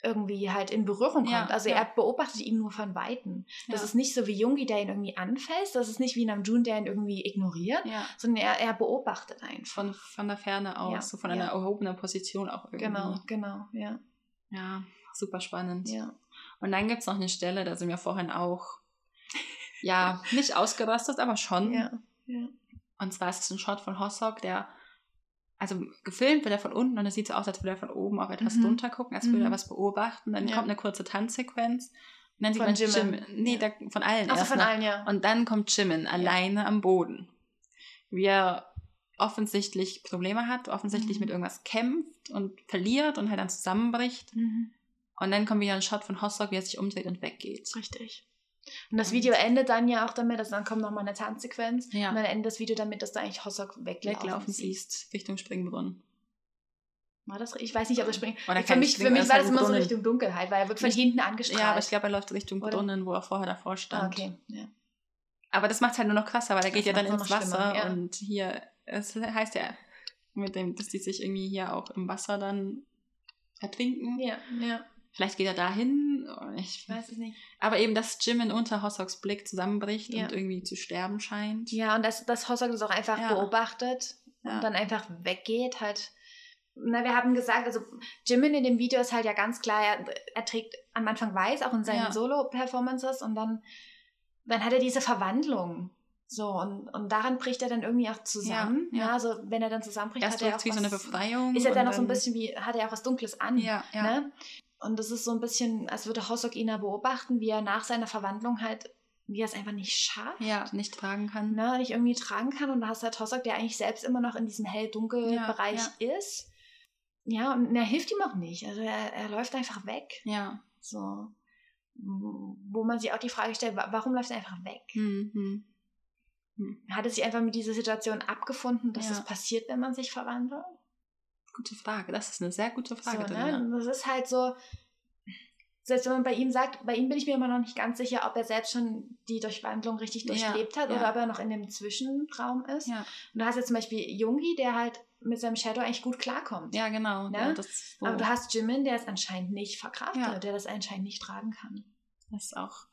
irgendwie halt in Berührung kommt. Ja, also ja. er beobachtet ihn nur von Weitem. Das Ja. ist nicht so wie Jungi, der ihn irgendwie anfasst, das ist nicht wie Namjoon, der ihn irgendwie ignoriert, sondern er, er beobachtet einfach. von, von der Ferne aus, so von einer erhobenen Position auch irgendwie. Genau, genau, ja. Ja, super spannend. Und dann gibt es noch eine Stelle, da sind wir vorhin auch, ja, nicht ausgerastet, aber schon. Und zwar ist es ein Shot von Hossok, der, also gefilmt wird er von unten und es sieht so aus, als würde er von oben auf etwas Mhm. drunter gucken, als würde er Mhm. was beobachten. Dann Ja. kommt eine kurze Tanzsequenz. Und dann sieht Von man Jimin. Jimin. Nee, Ja. der, von allen. Also von noch. allen, ja. Und dann kommt Jimin alleine am Boden. Wie er offensichtlich Probleme hat, offensichtlich Mhm. mit irgendwas kämpft und verliert und halt dann zusammenbricht. Mhm. Und dann kommt wieder ein Shot von Hossok, wie er sich umdreht und weggeht. Richtig. Und das Video endet dann ja auch damit, dass dann kommt nochmal eine Tanzsequenz. Ja. Und dann endet das Video damit, dass du eigentlich Hossok weglaufen, Weglaufen siehst. Richtung Springbrunnen. War das, ich weiß nicht, ob das springt. Oder Für mich, für mich ist war das immer so. Richtung Dunkelheit, weil er wird von hinten angestrahlt. Ja, aber ich glaube, er läuft Richtung Oder? Brunnen, wo er vorher davor stand. ah, okay. Ja. Aber das macht es halt nur noch krasser, weil er geht Das ja dann ins Wasser ja. und hier, es heißt ja, mit dem, dass die sich irgendwie hier auch im Wasser dann ertrinken. ja, ja. Vielleicht geht er dahin, ich Ich weiß es nicht. Aber eben, dass Jimin unter Hossoks Blick zusammenbricht Ja. und irgendwie zu sterben scheint. Ja, und dass, dass Hossok das auch einfach Ja. beobachtet Ja. und dann einfach weggeht, halt. Na, wir haben gesagt, also Jimin in dem Video ist halt ja ganz klar, er, er trägt am Anfang weiß, auch in seinen. Solo-Performances und dann, dann hat er diese Verwandlung. So, und, und daran bricht er dann irgendwie auch zusammen. Ja, Ja, ja. also wenn er dann zusammenbricht, Erst hat er auch wie so eine was- Befreiung. Ist er dann noch so ein bisschen wie, hat er auch was Dunkles an. Ja, ja. Ne? Und das ist so ein bisschen, als würde Hossok ihn da beobachten, wie er nach seiner Verwandlung halt, wie er es einfach nicht schafft. Ja, nicht tragen kann. Ne, nicht irgendwie tragen kann. Und du hast halt Hossok, der eigentlich selbst immer noch in diesem hell-dunkel-Bereich ist. Ja, und er hilft ihm auch nicht. Also er, er läuft einfach weg. Ja. So. Wo man sich auch die Frage stellt, wa- warum läuft er einfach weg? Hm, hm. Hat er sich einfach mit dieser Situation abgefunden, dass Ja. es passiert, wenn man sich verwandelt? Gute Frage. Das ist eine sehr gute Frage. So, ne? Das ist halt so, selbst wenn man bei ihm sagt, bei ihm bin ich mir immer noch nicht ganz sicher, ob er selbst schon die Durchwandlung richtig Ja, durchlebt hat ja. oder ob er noch in dem Zwischenraum ist. Ja. Und du hast jetzt zum Beispiel Jungi, der halt mit seinem Shadow eigentlich gut klarkommt. ja, genau. Ne? Das, so. Aber du hast Jimin, der es anscheinend nicht verkraftet, der das anscheinend nicht tragen kann. das ist auch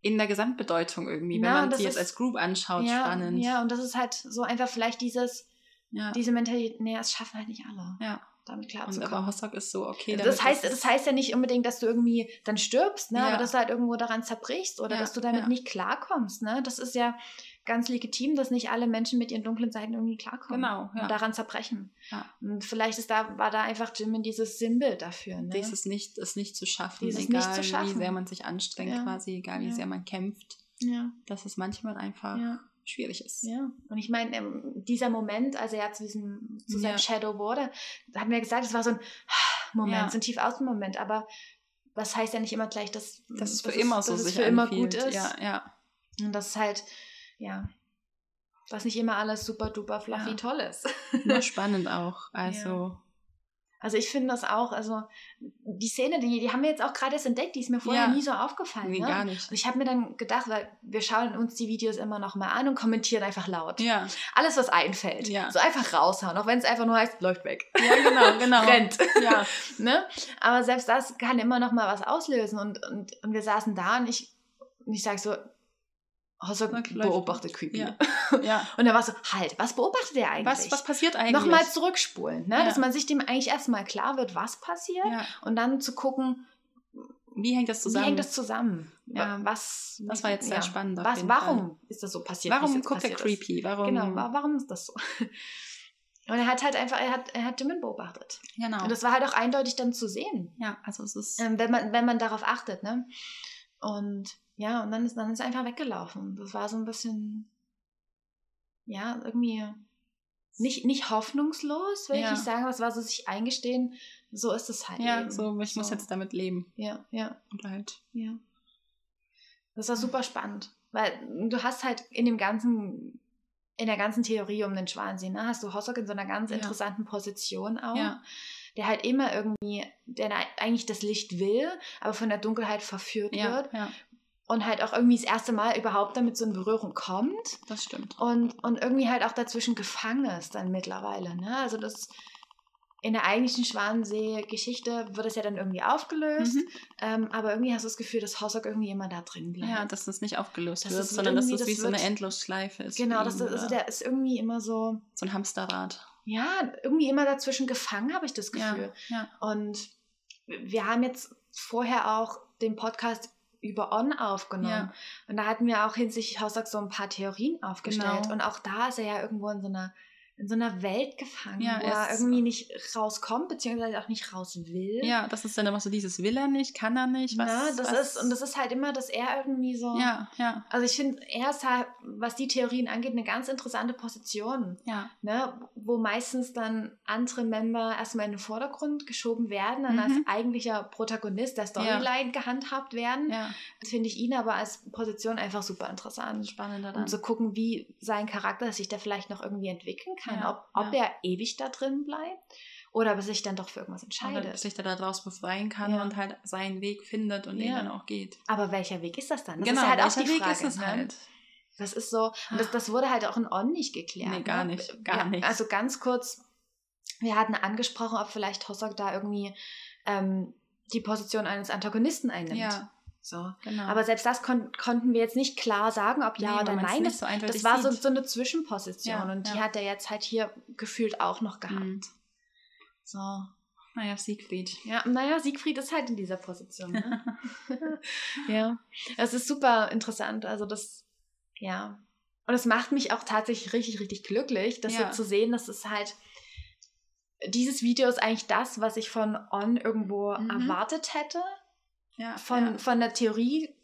in der Gesamtbedeutung irgendwie, wenn man das sie jetzt als Group anschaut, spannend. ja, und das ist halt so einfach vielleicht dieses, ja. diese Mentalität, nee, es schaffen halt nicht alle, ja. damit Und aber. Hossok ist so, okay. Das heißt, ist- das heißt ja nicht unbedingt, dass du irgendwie dann stirbst, ne? Ja. aber dass du halt irgendwo daran zerbrichst oder Ja, dass du damit ja. nicht klarkommst. Ne? Das ist ja ganz legitim, dass nicht alle Menschen mit ihren dunklen Seiten irgendwie klarkommen Genau, ja. und daran zerbrechen. Ja. Und vielleicht ist da, war da einfach Jimin dieses Sinnbild dafür. Ne? Dieses nicht, es nicht zu schaffen, Dieses egal nicht zu wie schaffen. sehr man sich anstrengt Ja. quasi, egal wie Ja. sehr man kämpft, ja, dass es manchmal einfach ja, schwierig ist. ja. Und ich meine, ähm, dieser Moment, als er ja zu, diesem, zu seinem Ja. Shadow wurde, haben wir gesagt, es war so ein Moment, Ja. so ein tief außen Moment, aber das heißt ja nicht immer gleich, dass, Dass es für dass immer so dass sich es für immer gut ist. Ja, ja. Und das ist halt, ja, dass nicht immer alles super duper fluffy Ja. toll ist. Nur spannend auch. Also, Also ich finde das auch, also die Szene, die, die haben wir jetzt auch gerade erst entdeckt, die ist mir vorher Ja. nie so aufgefallen. nee, ne? gar nicht. Und ich habe mir dann gedacht, weil wir schauen uns die Videos immer noch mal an und kommentieren einfach laut. Ja, Alles, was einfällt. Ja. So einfach raushauen, auch wenn es einfach nur heißt, läuft weg. ja genau, genau. Rennt. Ja, ne? Aber selbst das kann immer noch mal was auslösen. Und, und, und wir saßen da und ich, und ich sage so, Läuft- beobachtet creepy. ja, ja. Und er war so, halt, was beobachtet er eigentlich? Was, was passiert eigentlich? Nochmal zurückspulen, ne? Ja. dass man sich dem eigentlich erstmal klar wird, was passiert Ja. und dann zu gucken, Wie hängt das zusammen? wie hängt das zusammen? Ja. Ja, was, Das war jetzt sehr spannend Was, warum ist das so passiert? Warum guckt er ist? creepy? Warum? Genau, wa- warum ist das so? Und er hat halt einfach, er hat, er hat Jimin beobachtet. Genau. Und das war halt auch eindeutig dann zu sehen, ja, also es ist. ähm, wenn, man, wenn man darauf achtet. Ne? Und ja, und dann ist, dann ist er einfach weggelaufen. Das war so ein bisschen, ja, irgendwie nicht, nicht hoffnungslos, will Ja. ich nicht sagen, aber es war so sich eingestehen, so ist es halt. ja, eben. so, ich muss jetzt damit leben. Ja, ja, Oder halt. ja. Das war super spannend. Weil du hast halt in dem ganzen, in der ganzen Theorie um den Schwansee, ne, hast du Hossok in so einer ganz Ja. interessanten Position auch. Ja. Der halt immer irgendwie, der eigentlich das Licht will, aber von der Dunkelheit verführt Ja, wird ja, und halt auch irgendwie das erste Mal überhaupt damit so in Berührung kommt das stimmt. und, und irgendwie halt auch dazwischen gefangen ist dann mittlerweile. Ne? Also das in der eigentlichen Schwanensee-Geschichte wird es ja dann irgendwie aufgelöst, Mhm. ähm, aber irgendwie hast du das Gefühl, dass Hossok irgendwie immer da drin bleibt. Ja, dass das nicht aufgelöst Das wird, ist sondern dass irgendwie- das wie das so eine wird- Endlosschleife ist. genau, das, ihn, das, also der ist irgendwie immer so, so ein Hamsterrad. ja, irgendwie immer dazwischen gefangen, habe ich das Ja, Gefühl. ja. Und wir haben jetzt vorher auch den Podcast über On aufgenommen. Ja. Und da hatten wir auch hinsichtlich Haussack so ein paar Theorien aufgestellt. Genau. Und auch da ist er ja irgendwo in so einer, in so einer Welt gefangen, Ja, wo er irgendwie nicht rauskommt, beziehungsweise auch nicht raus will. Ja, das ist dann immer so dieses will er nicht, kann er nicht, was, Na, das was, ist, und das ist halt immer, dass er irgendwie so. Ja, ja, Also ich finde, er ist halt, was die Theorien angeht, eine ganz interessante Position. ja. ne, wo meistens dann andere Member erstmal in den Vordergrund geschoben werden, dann Mhm. als eigentlicher Protagonist der Storyline gehandhabt werden. Ja, Finde ich ihn aber als Position einfach super interessant. spannender dann. Um zu gucken, wie sein Charakter sich da vielleicht noch irgendwie entwickeln kann. Ja, ob ob ja. er ewig da drin bleibt oder ob er sich dann doch für irgendwas Oder entscheidet. sich da daraus befreien kann Ja. und halt seinen Weg findet und den dann auch geht. Aber welcher Weg ist das dann? Das genau, ist halt auch welcher die Weg Frage. ist es ne? halt? Das ist so, und das, das wurde halt auch in On nicht geklärt. Nee, gar ne? nicht, gar nicht. Also ganz kurz, wir hatten angesprochen, ob vielleicht Hossok da irgendwie ähm, die Position eines Antagonisten einnimmt. Ja, So. genau. Aber selbst das kon konnten wir jetzt nicht klar sagen, ob ja Nee, oder nein. Das, so das war so, so eine Zwischenposition Ja, und die ja. hat er jetzt halt hier gefühlt auch noch gehabt. Mhm. So. naja, Siegfried. Ja, naja, Siegfried ist halt in dieser Position. Ne? ja, es ist super interessant. Also das, ja. Und es macht mich auch tatsächlich richtig, richtig glücklich, das Ja. so zu sehen, dass es halt, dieses Video ist eigentlich das, was ich von On irgendwo Mhm. erwartet hätte. Ja, Von, ja. von der Theorie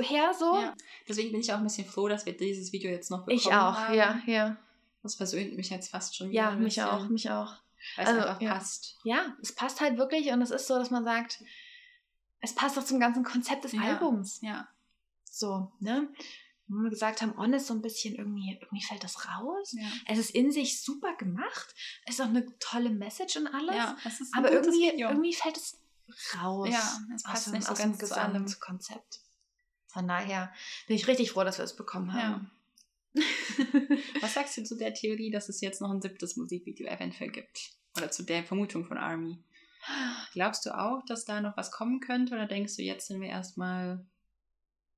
her so. Ja. Deswegen bin ich auch ein bisschen froh, dass wir dieses Video jetzt noch bekommen Ich auch, haben. ja, ja. Das versöhnt mich jetzt fast schon wieder Ja, mich bisschen, auch, mich auch. Weil es Also, einfach ja. passt. Ja, es passt halt wirklich und es ist so, dass man sagt, es passt auch zum ganzen Konzept des. Albums. Ja, So, ne? Wo wir gesagt haben, On ist so ein bisschen irgendwie, irgendwie fällt das raus. ja. Es ist in sich super gemacht. Es ist auch eine tolle Message und alles. ja es ist ein aber irgendwie, Video. irgendwie fällt es raus. Ja, es aus passt dem, nicht so aus ganz zu allem. Gesamtkonzept. Von daher bin ich richtig froh, dass wir es bekommen haben. Was sagst du zu der Theorie, dass es jetzt noch ein siebtes Musikvideo eventuell gibt? Oder zu der Vermutung von Army? Glaubst du auch, dass da noch was kommen könnte? Oder denkst du, jetzt sind wir erstmal.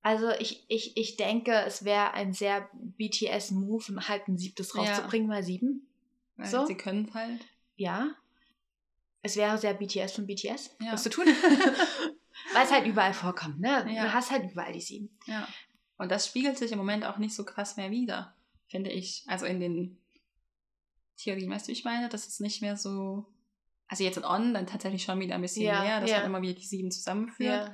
Also ich, ich, ich denke, es wäre ein sehr BTS-Move, halt ein siebtes Ja. rauszubringen, mal sieben. Weil So? sie können halt. Ja. Es wäre sehr BTS von BTS, Ja. was zu tun. Weil es halt überall vorkommt, ne? Ja. Du hast halt überall die sieben. Ja. Und das spiegelt sich im Moment auch nicht so krass mehr wieder, finde ich. Also in den Theorien, weißt du, wie ich meine? Das ist nicht mehr so. Also jetzt in On dann tatsächlich schon wieder ein bisschen Ja, mehr, dass man immer wieder die sieben zusammenführt.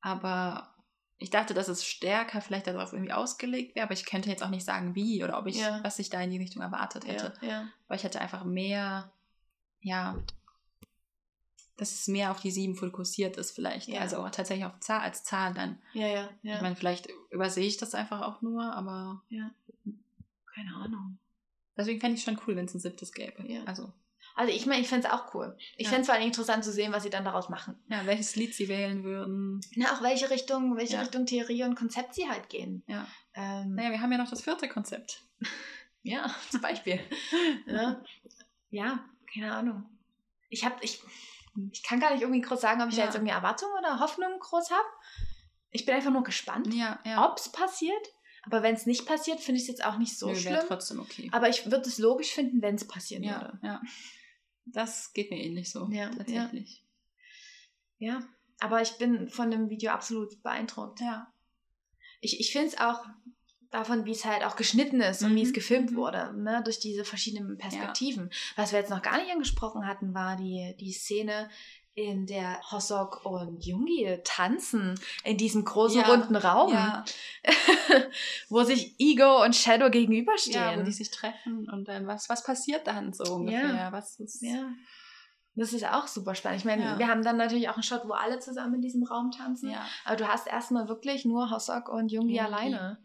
Aber ich dachte, dass es stärker vielleicht darauf irgendwie ausgelegt wäre, aber ich könnte jetzt auch nicht sagen, wie oder ob ich, was ich da in die Richtung erwartet hätte. Weil ich hätte einfach mehr, ja, dass es mehr auf die sieben fokussiert ist vielleicht. Ja. Also auch tatsächlich auf Zahl als Zahl dann. Ja, ja, ja. Ich meine, vielleicht übersehe ich das einfach auch nur, aber Keine Ahnung. deswegen fände ich es schon cool, wenn es ein siebtes gäbe. Ja. Also, Also ich meine, ich fände es auch cool. Ich Ja. fände es vor allem interessant zu sehen, was sie dann daraus machen. ja, welches Lied sie wählen würden. Na, auch welche Richtung, welche Ja. Richtung Theorie und Konzept sie halt gehen. Ja. Ähm, Naja, wir haben ja noch das vierte Konzept. Ja, zum Beispiel. ja. ja, keine Ahnung. Ich habe, ich, ich kann gar nicht irgendwie groß sagen, ob ich da Ja. jetzt irgendwie Erwartungen oder Hoffnungen groß habe. Ich bin einfach nur gespannt, Ja, ja. ob es passiert. Aber wenn es nicht passiert, finde ich es jetzt auch nicht so Nö, schlimm. wäre trotzdem okay. Aber ich würde es logisch finden, wenn es passieren Ja, würde. ja. Das geht mir ähnlich so. Ja, tatsächlich. Ja. Aber ich bin von dem Video absolut beeindruckt. Ja. Ich, ich finde es auch davon, wie es halt auch geschnitten ist und wie es Mhm, gefilmt mhm. wurde, ne, durch diese verschiedenen Perspektiven. Was wir jetzt noch gar nicht angesprochen hatten, war die, die Szene, in der Hossok und Jungi tanzen in diesem großen Ja, runden Raum, Ja, wo sich Ego und Shadow ja, wo gegenüberstehen. die sich treffen und dann was, was passiert dann so ungefähr? Was ist, Ja. Das ist auch super spannend. Ich meine, Ja. wir haben dann natürlich auch einen Shot, wo alle zusammen in diesem Raum tanzen. Ja. Aber du hast erstmal wirklich nur Hossok und Jungi Jungi. alleine,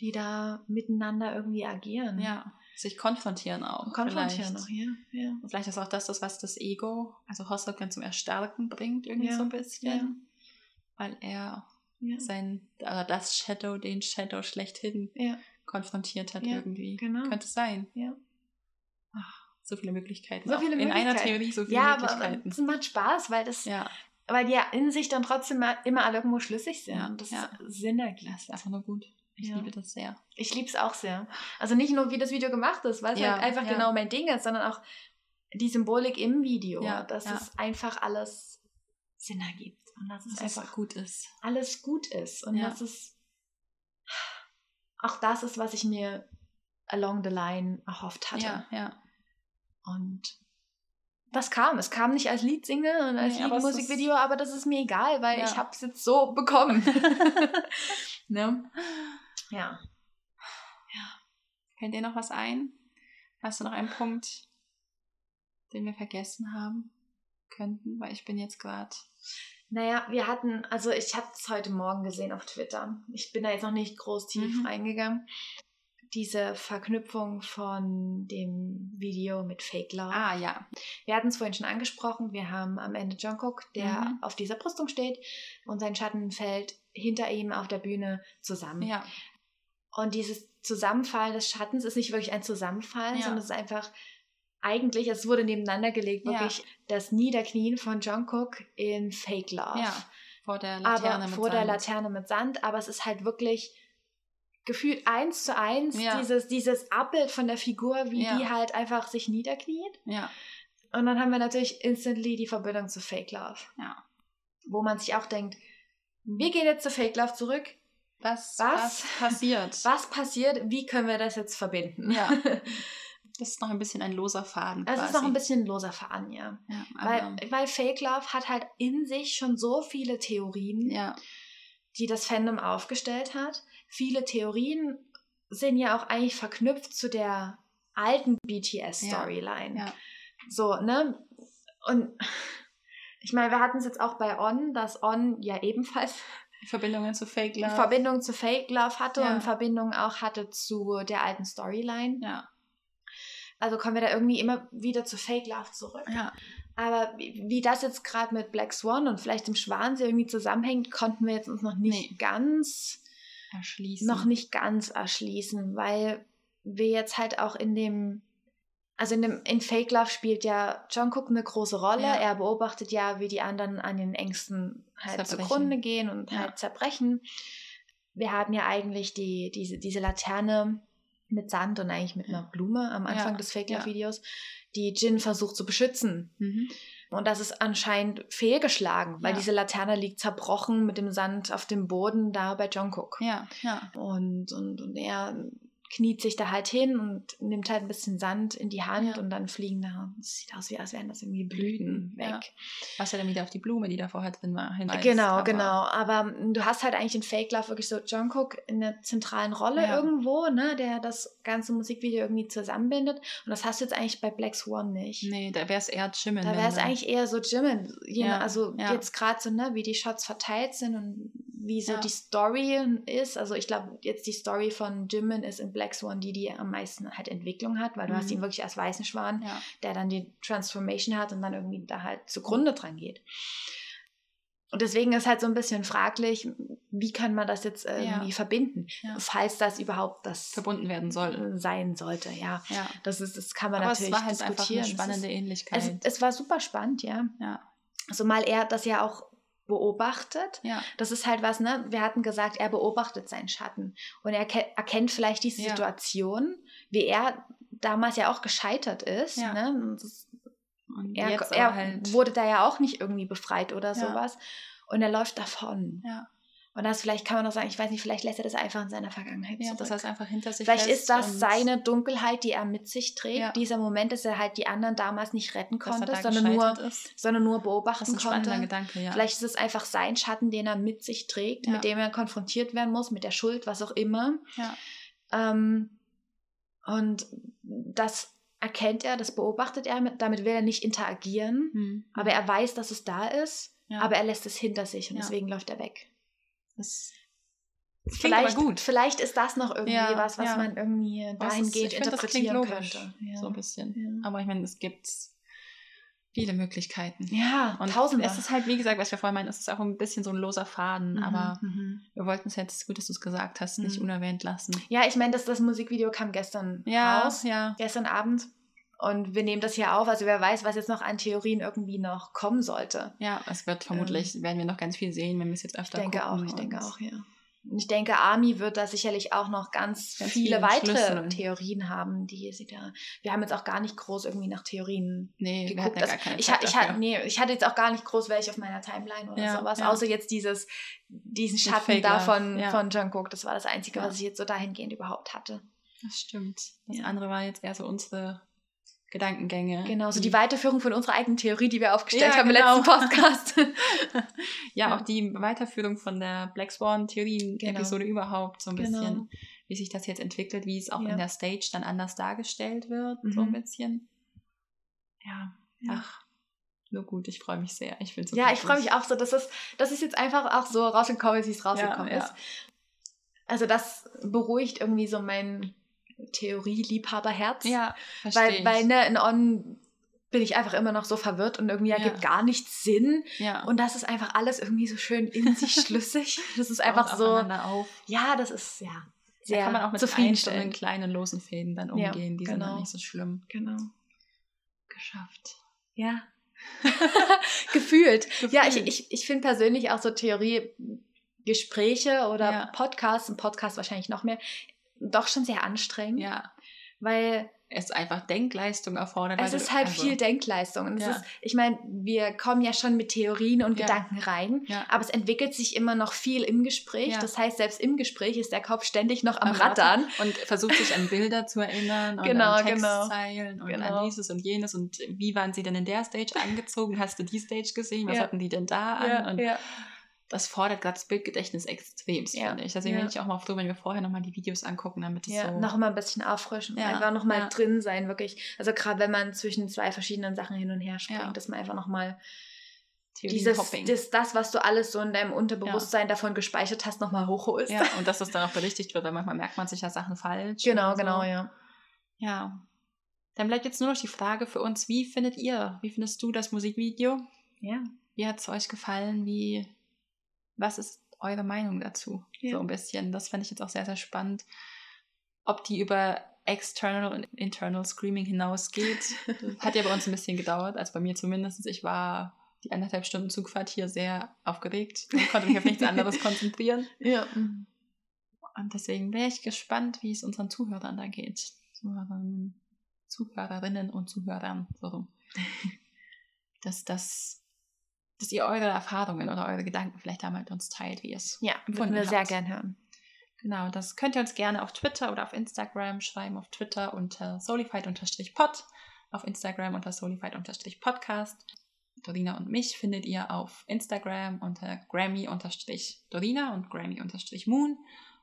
die da miteinander irgendwie agieren. Ja. Sich konfrontieren auch. Konfrontieren vielleicht. noch hier. Ja. Und vielleicht ist auch das, das, was das Ego, also Hossok dann zum Erstarken bringt, irgendwie Ja. so ein bisschen. Weil er Ja. sein, oder das Shadow, den Shadow schlechthin ja, konfrontiert hat Ja, irgendwie. genau. Könnte sein. Ja. Ach, so viele Möglichkeiten. So auch. viele In einer Möglichkeiten. Theorie so viele ja aber Möglichkeiten. es macht Spaß, weil das, ja, weil die ja in sich dann trotzdem immer alle irgendwo schlüssig sind Ja, das ja. Sinn ergibt. das ist einfach nur gut. Ich Ja. liebe das sehr. Ich liebe es auch sehr. Also nicht nur, wie das Video gemacht ist, weil es Ja, halt einfach ja. genau mein Ding ist, sondern auch die Symbolik im Video, Ja, dass es einfach alles Sinn ergibt und dass es Dass es einfach gut ist. alles gut ist und dass es auch das ist, was ich mir along the line erhofft hatte. Ja, ja. Und das kam. Es kam nicht als Leadsingle und als Nee, aber Liedmusikvideo, aber das ist mir egal, weil Ja. ich habe es jetzt so bekommen. ne? Ja. Fällt dir noch was ein? Hast du noch einen Punkt, den wir vergessen haben könnten? Weil ich bin jetzt gerade. Naja, wir hatten, also ich habe es heute Morgen gesehen auf Twitter. Ich bin da jetzt noch nicht groß tief Mhm. reingegangen. Diese Verknüpfung von dem Video mit Fake Love. Ah, ja. Wir hatten es vorhin schon angesprochen. Wir haben am Ende Jungkook, der Mhm. auf dieser Brüstung steht und sein Schatten fällt hinter ihm auf der Bühne zusammen. Ja, Und dieses Zusammenfallen des Schattens ist nicht wirklich ein Zusammenfallen, Ja. sondern es ist einfach eigentlich, es wurde nebeneinander gelegt, Ja. wirklich das Niederknien von Jungkook in Fake Love. ja. Vor der Laterne aber mit vor der Sand. Laterne mit Sand, aber es ist halt wirklich gefühlt eins zu eins Ja. dieses, dieses Abbild von der Figur, wie Ja. die halt einfach sich niederkniet. Ja, Und dann haben wir natürlich instantly die Verbindung zu Fake Love. ja. Wo man sich auch denkt, wir gehen jetzt zu Fake Love zurück. Was, Was? was passiert? Was passiert? Wie können wir das jetzt verbinden? Ja. Das ist noch ein bisschen ein loser Faden. Es quasi. ist noch ein bisschen loser Veran, ja. Ja, Weil, weil Fake Love hat halt in sich schon so viele Theorien, ja, die das Fandom aufgestellt hat. Viele Theorien sind ja auch eigentlich verknüpft zu der alten BTS-Storyline. ja. So, ne? Und ich meine, wir hatten es jetzt auch bei On, dass On ja ebenfalls Verbindungen zu Fake Love. Verbindung zu Fake Love hatte Ja. und Verbindung auch hatte zu der alten Storyline. Ja, Also kommen wir da irgendwie immer wieder zu Fake Love zurück. ja. Aber wie, wie das jetzt gerade mit Black Swan und vielleicht dem Schwansee irgendwie zusammenhängt, konnten wir jetzt uns noch nicht Nee. ganz, Erschließen. noch nicht ganz erschließen, weil wir jetzt halt auch in dem, also in dem, in Fake Love spielt ja Jungkook eine große Rolle. Ja. Er beobachtet ja, wie die anderen an den Ängsten halt Zerbrechen. zugrunde gehen und Ja. halt zerbrechen. Wir hatten ja eigentlich die, diese, diese Laterne mit Sand und eigentlich mit einer Blume am Anfang Ja. des Fake. Love Videos, die Jin versucht zu beschützen. Mhm. Und das ist anscheinend fehlgeschlagen, weil Ja. diese Laterne liegt zerbrochen mit dem Sand auf dem Boden da bei Jungkook. Ja, ja. Und, und, und er kniet sich da halt hin und nimmt halt ein bisschen Sand in die Hand Ja. und dann fliegen da, es sieht aus wie als wären das irgendwie Blüten weg. Ja. Was ja dann wieder auf die Blume, die da vorher drin war, hinweist. Genau, aber- genau. Aber mm, du hast halt eigentlich in Fake Love wirklich so Jungkook in einer zentralen Rolle Ja. irgendwo, ne, der das ganze Musikvideo irgendwie zusammenbindet. Und das hast du jetzt eigentlich bei Black Swan nicht. Nee, da wäre es eher Jimin. Da wäre es dann- eigentlich eher so Jimin. Je also jetzt gerade so, ne, wie die Shots verteilt sind und wie so Ja. die Story ist. Also ich glaube, jetzt die Story von Jimin ist in Black Swan die, die am meisten halt Entwicklung hat, weil du Mhm. hast ihn wirklich als weißen Schwan, Ja. der dann die Transformation hat und dann irgendwie da halt zugrunde dran geht. Und deswegen ist halt so ein bisschen fraglich, wie kann man das jetzt äh, Ja. irgendwie verbinden, Ja. falls das überhaupt das verbunden werden soll. sein sollte. Ja, Ja. das ist, das kann man Aber natürlich es war halt einfach diskutieren. eine Es spannende Ähnlichkeit. es, es war super spannend, ja. ja. Also mal er das ja auch beobachtet. Ja. Das ist halt was, ne? Wir hatten gesagt, er beobachtet seinen Schatten und er ke- erkennt vielleicht diese Ja. Situation, wie er damals ja auch gescheitert ist. Ja. Ne? Das, er er halt. wurde da ja auch nicht irgendwie befreit oder Ja. sowas. Und er läuft davon. Ja. Und das vielleicht kann man auch sagen, ich weiß nicht, vielleicht lässt er das einfach in seiner Vergangenheit ja, zurück. das heißt einfach hinter sich Vielleicht ist das seine Dunkelheit, die er mit sich trägt. Ja. Dieser Moment, dass er halt die anderen damals nicht retten dass konnte, sondern nur, ist. sondern nur Das beobachten ist ein konnte. Gedanke, ja. Vielleicht ist es einfach sein Schatten, den er mit sich trägt, Ja. mit dem er konfrontiert werden muss, mit der Schuld, was auch immer. Ähm, und das erkennt er, das beobachtet er, mit, damit will er nicht interagieren, Hm. aber er weiß, dass es da ist, aber er lässt es hinter sich und deswegen läuft er weg. Das das klingt Vielleicht, gut. vielleicht ist das noch irgendwie Ja, was, was ja. man irgendwie Das ist- dahingehend ich find, interpretieren logisch, könnte. Ja. So ein bisschen. Aber ich meine, es gibt viele Möglichkeiten. Ja, Und tausende. es ist halt, wie gesagt, was wir vorhin meinen, es ist auch ein bisschen so ein loser Faden, Mhm, aber mhm. wir wollten es jetzt, gut, dass du es gesagt hast, nicht Mhm. unerwähnt lassen. Ja, ich meine, das, das Musikvideo kam gestern Ja, raus, ja. gestern Abend. Und wir nehmen das hier auf, also wer weiß, was jetzt noch an Theorien irgendwie noch kommen sollte. Ja, es wird vermutlich, werden wir noch ganz viel sehen, wenn wir es jetzt Ich öfter denke gucken. auch, ich denke auch, ja. Und ich denke, Army wird da sicherlich auch noch ganz, Ganz viele viele weitere Schlüssel. Theorien haben, die sie da. Wir haben jetzt auch gar nicht groß irgendwie nach Theorien Nee, wir geguckt. hatten ja gar Also, keine ich, Zeit ich, dafür. nee, ich hatte jetzt auch gar nicht groß welche auf meiner Timeline oder Ja, sowas, ja. außer jetzt dieses, diesen Schatten da von, ja. von Jungkook. Das war das Einzige, was ich jetzt so dahingehend überhaupt hatte. Das stimmt. Das andere war jetzt eher so unsere Gedankengänge. Genau, so die die Weiterführung von unserer eigenen Theorie, die wir aufgestellt Ja, haben genau. im letzten Podcast. ja, Ja. auch die Weiterführung von der Black Swan-Theorien-Episode Genau. überhaupt, so ein Genau. bisschen, wie sich das jetzt entwickelt, wie es auch Ja. in der Stage dann anders dargestellt wird, so ein Mhm. bisschen. Ja, ach, nur gut, ich freue mich sehr. Ich so Ja, ich freue mich auch so, dass es, dass es jetzt einfach auch so rausgekommen ist, wie es rausgekommen ist. Also das beruhigt irgendwie so mein Theorie-Liebhaberherz. Ja, verstehe weil, ich. weil ne, in On bin ich einfach immer noch so verwirrt und irgendwie Ja. ergibt gar nichts Sinn. ja. Und das ist einfach alles irgendwie so schön in sich schlüssig. Das ist einfach so, auf. ja, das ist ja Da sehr kann man auch mit einzelnen kleinen losen Fäden dann Ja, umgehen. Die sind dann genau. nicht so schlimm. Genau. Geschafft. Ja. Gefühlt. Ja, ich, Gefühlt. ich, ich finde persönlich auch so Theorie-Gespräche oder Ja. Podcasts, ein Podcast wahrscheinlich noch mehr, doch schon sehr anstrengend. Ja, Weil es einfach Denkleistung erfordert. es ist halt also, viel Denkleistung. Und Ja. ist, ich meine, wir kommen ja schon mit Theorien und Ja. Gedanken rein, Ja. aber es entwickelt sich immer noch viel im Gespräch. Das heißt, selbst im Gespräch ist der Kopf ständig noch am am Rattern. und versucht sich an Bilder zu erinnern und Genau, an genau. Textzeilen und Genau. an dieses und jenes und wie waren sie denn in der Stage angezogen? Hast du die Stage gesehen? Was hatten die denn da an? und ja. Das fordert gerade das Bildgedächtnis extrem, Ja. finde ich. Deswegen Ja. bin ich auch mal froh, wenn wir vorher nochmal die Videos angucken, damit es Ja, so... noch mal ein bisschen auffrischen, Ja, einfach noch mal ja. drin sein, wirklich. Also gerade wenn man zwischen zwei verschiedenen Sachen hin und her springt, Ja. dass man einfach noch mal Theorien dieses, das, das, was du alles so in deinem Unterbewusstsein davon gespeichert hast, noch mal hochholst. ja, und dass das dann auch berichtigt wird, weil manchmal merkt man sich ja Sachen falsch. Genau, so. genau, ja. Ja. Dann bleibt jetzt nur noch die Frage für uns, wie findet ihr, wie findest du das Musikvideo? Ja. Wie hat es euch gefallen? Wie, was ist eure Meinung dazu? Ja. So ein bisschen. Das fände ich jetzt auch sehr, sehr spannend. Ob die über External und Internal Screaming hinausgeht. hat ja bei uns ein bisschen gedauert, also bei mir zumindest. Ich war die anderthalb Stunden Zugfahrt hier sehr aufgeregt und konnte mich auf nichts anderes konzentrieren. Ja. Und deswegen wäre ich gespannt, wie es unseren Zuhörern da geht. Zuhörerinnen, Zuhörerinnen und Zuhörern. So rum. dass, das, dass ihr eure Erfahrungen oder eure Gedanken vielleicht einmal mit uns teilt, wie ihr es Ja, würden empfunden wir sehr habt. gern hören. Genau, das könnt ihr uns gerne auf Twitter oder auf Instagram schreiben. Auf Twitter unter solified-pod, auf Instagram unter solified-podcast. Dorina und mich findet ihr auf Instagram unter Grammy-Dorina und Grammy-Moon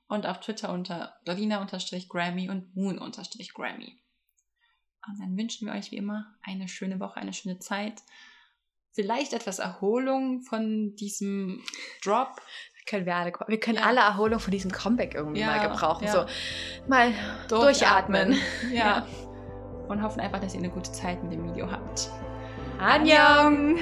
und auf Twitter unter Dorina-Grammy und Moon-Grammy. Und dann wünschen wir euch wie immer eine schöne Woche, eine schöne Zeit. Vielleicht etwas Erholung von diesem Drop. Können wir alle, wir können Ja. alle Erholung von diesem Comeback irgendwie Ja, mal gebrauchen. ja. So mal durchatmen. Ja. Und hoffen einfach, dass ihr eine gute Zeit mit dem Video habt. Annyeong!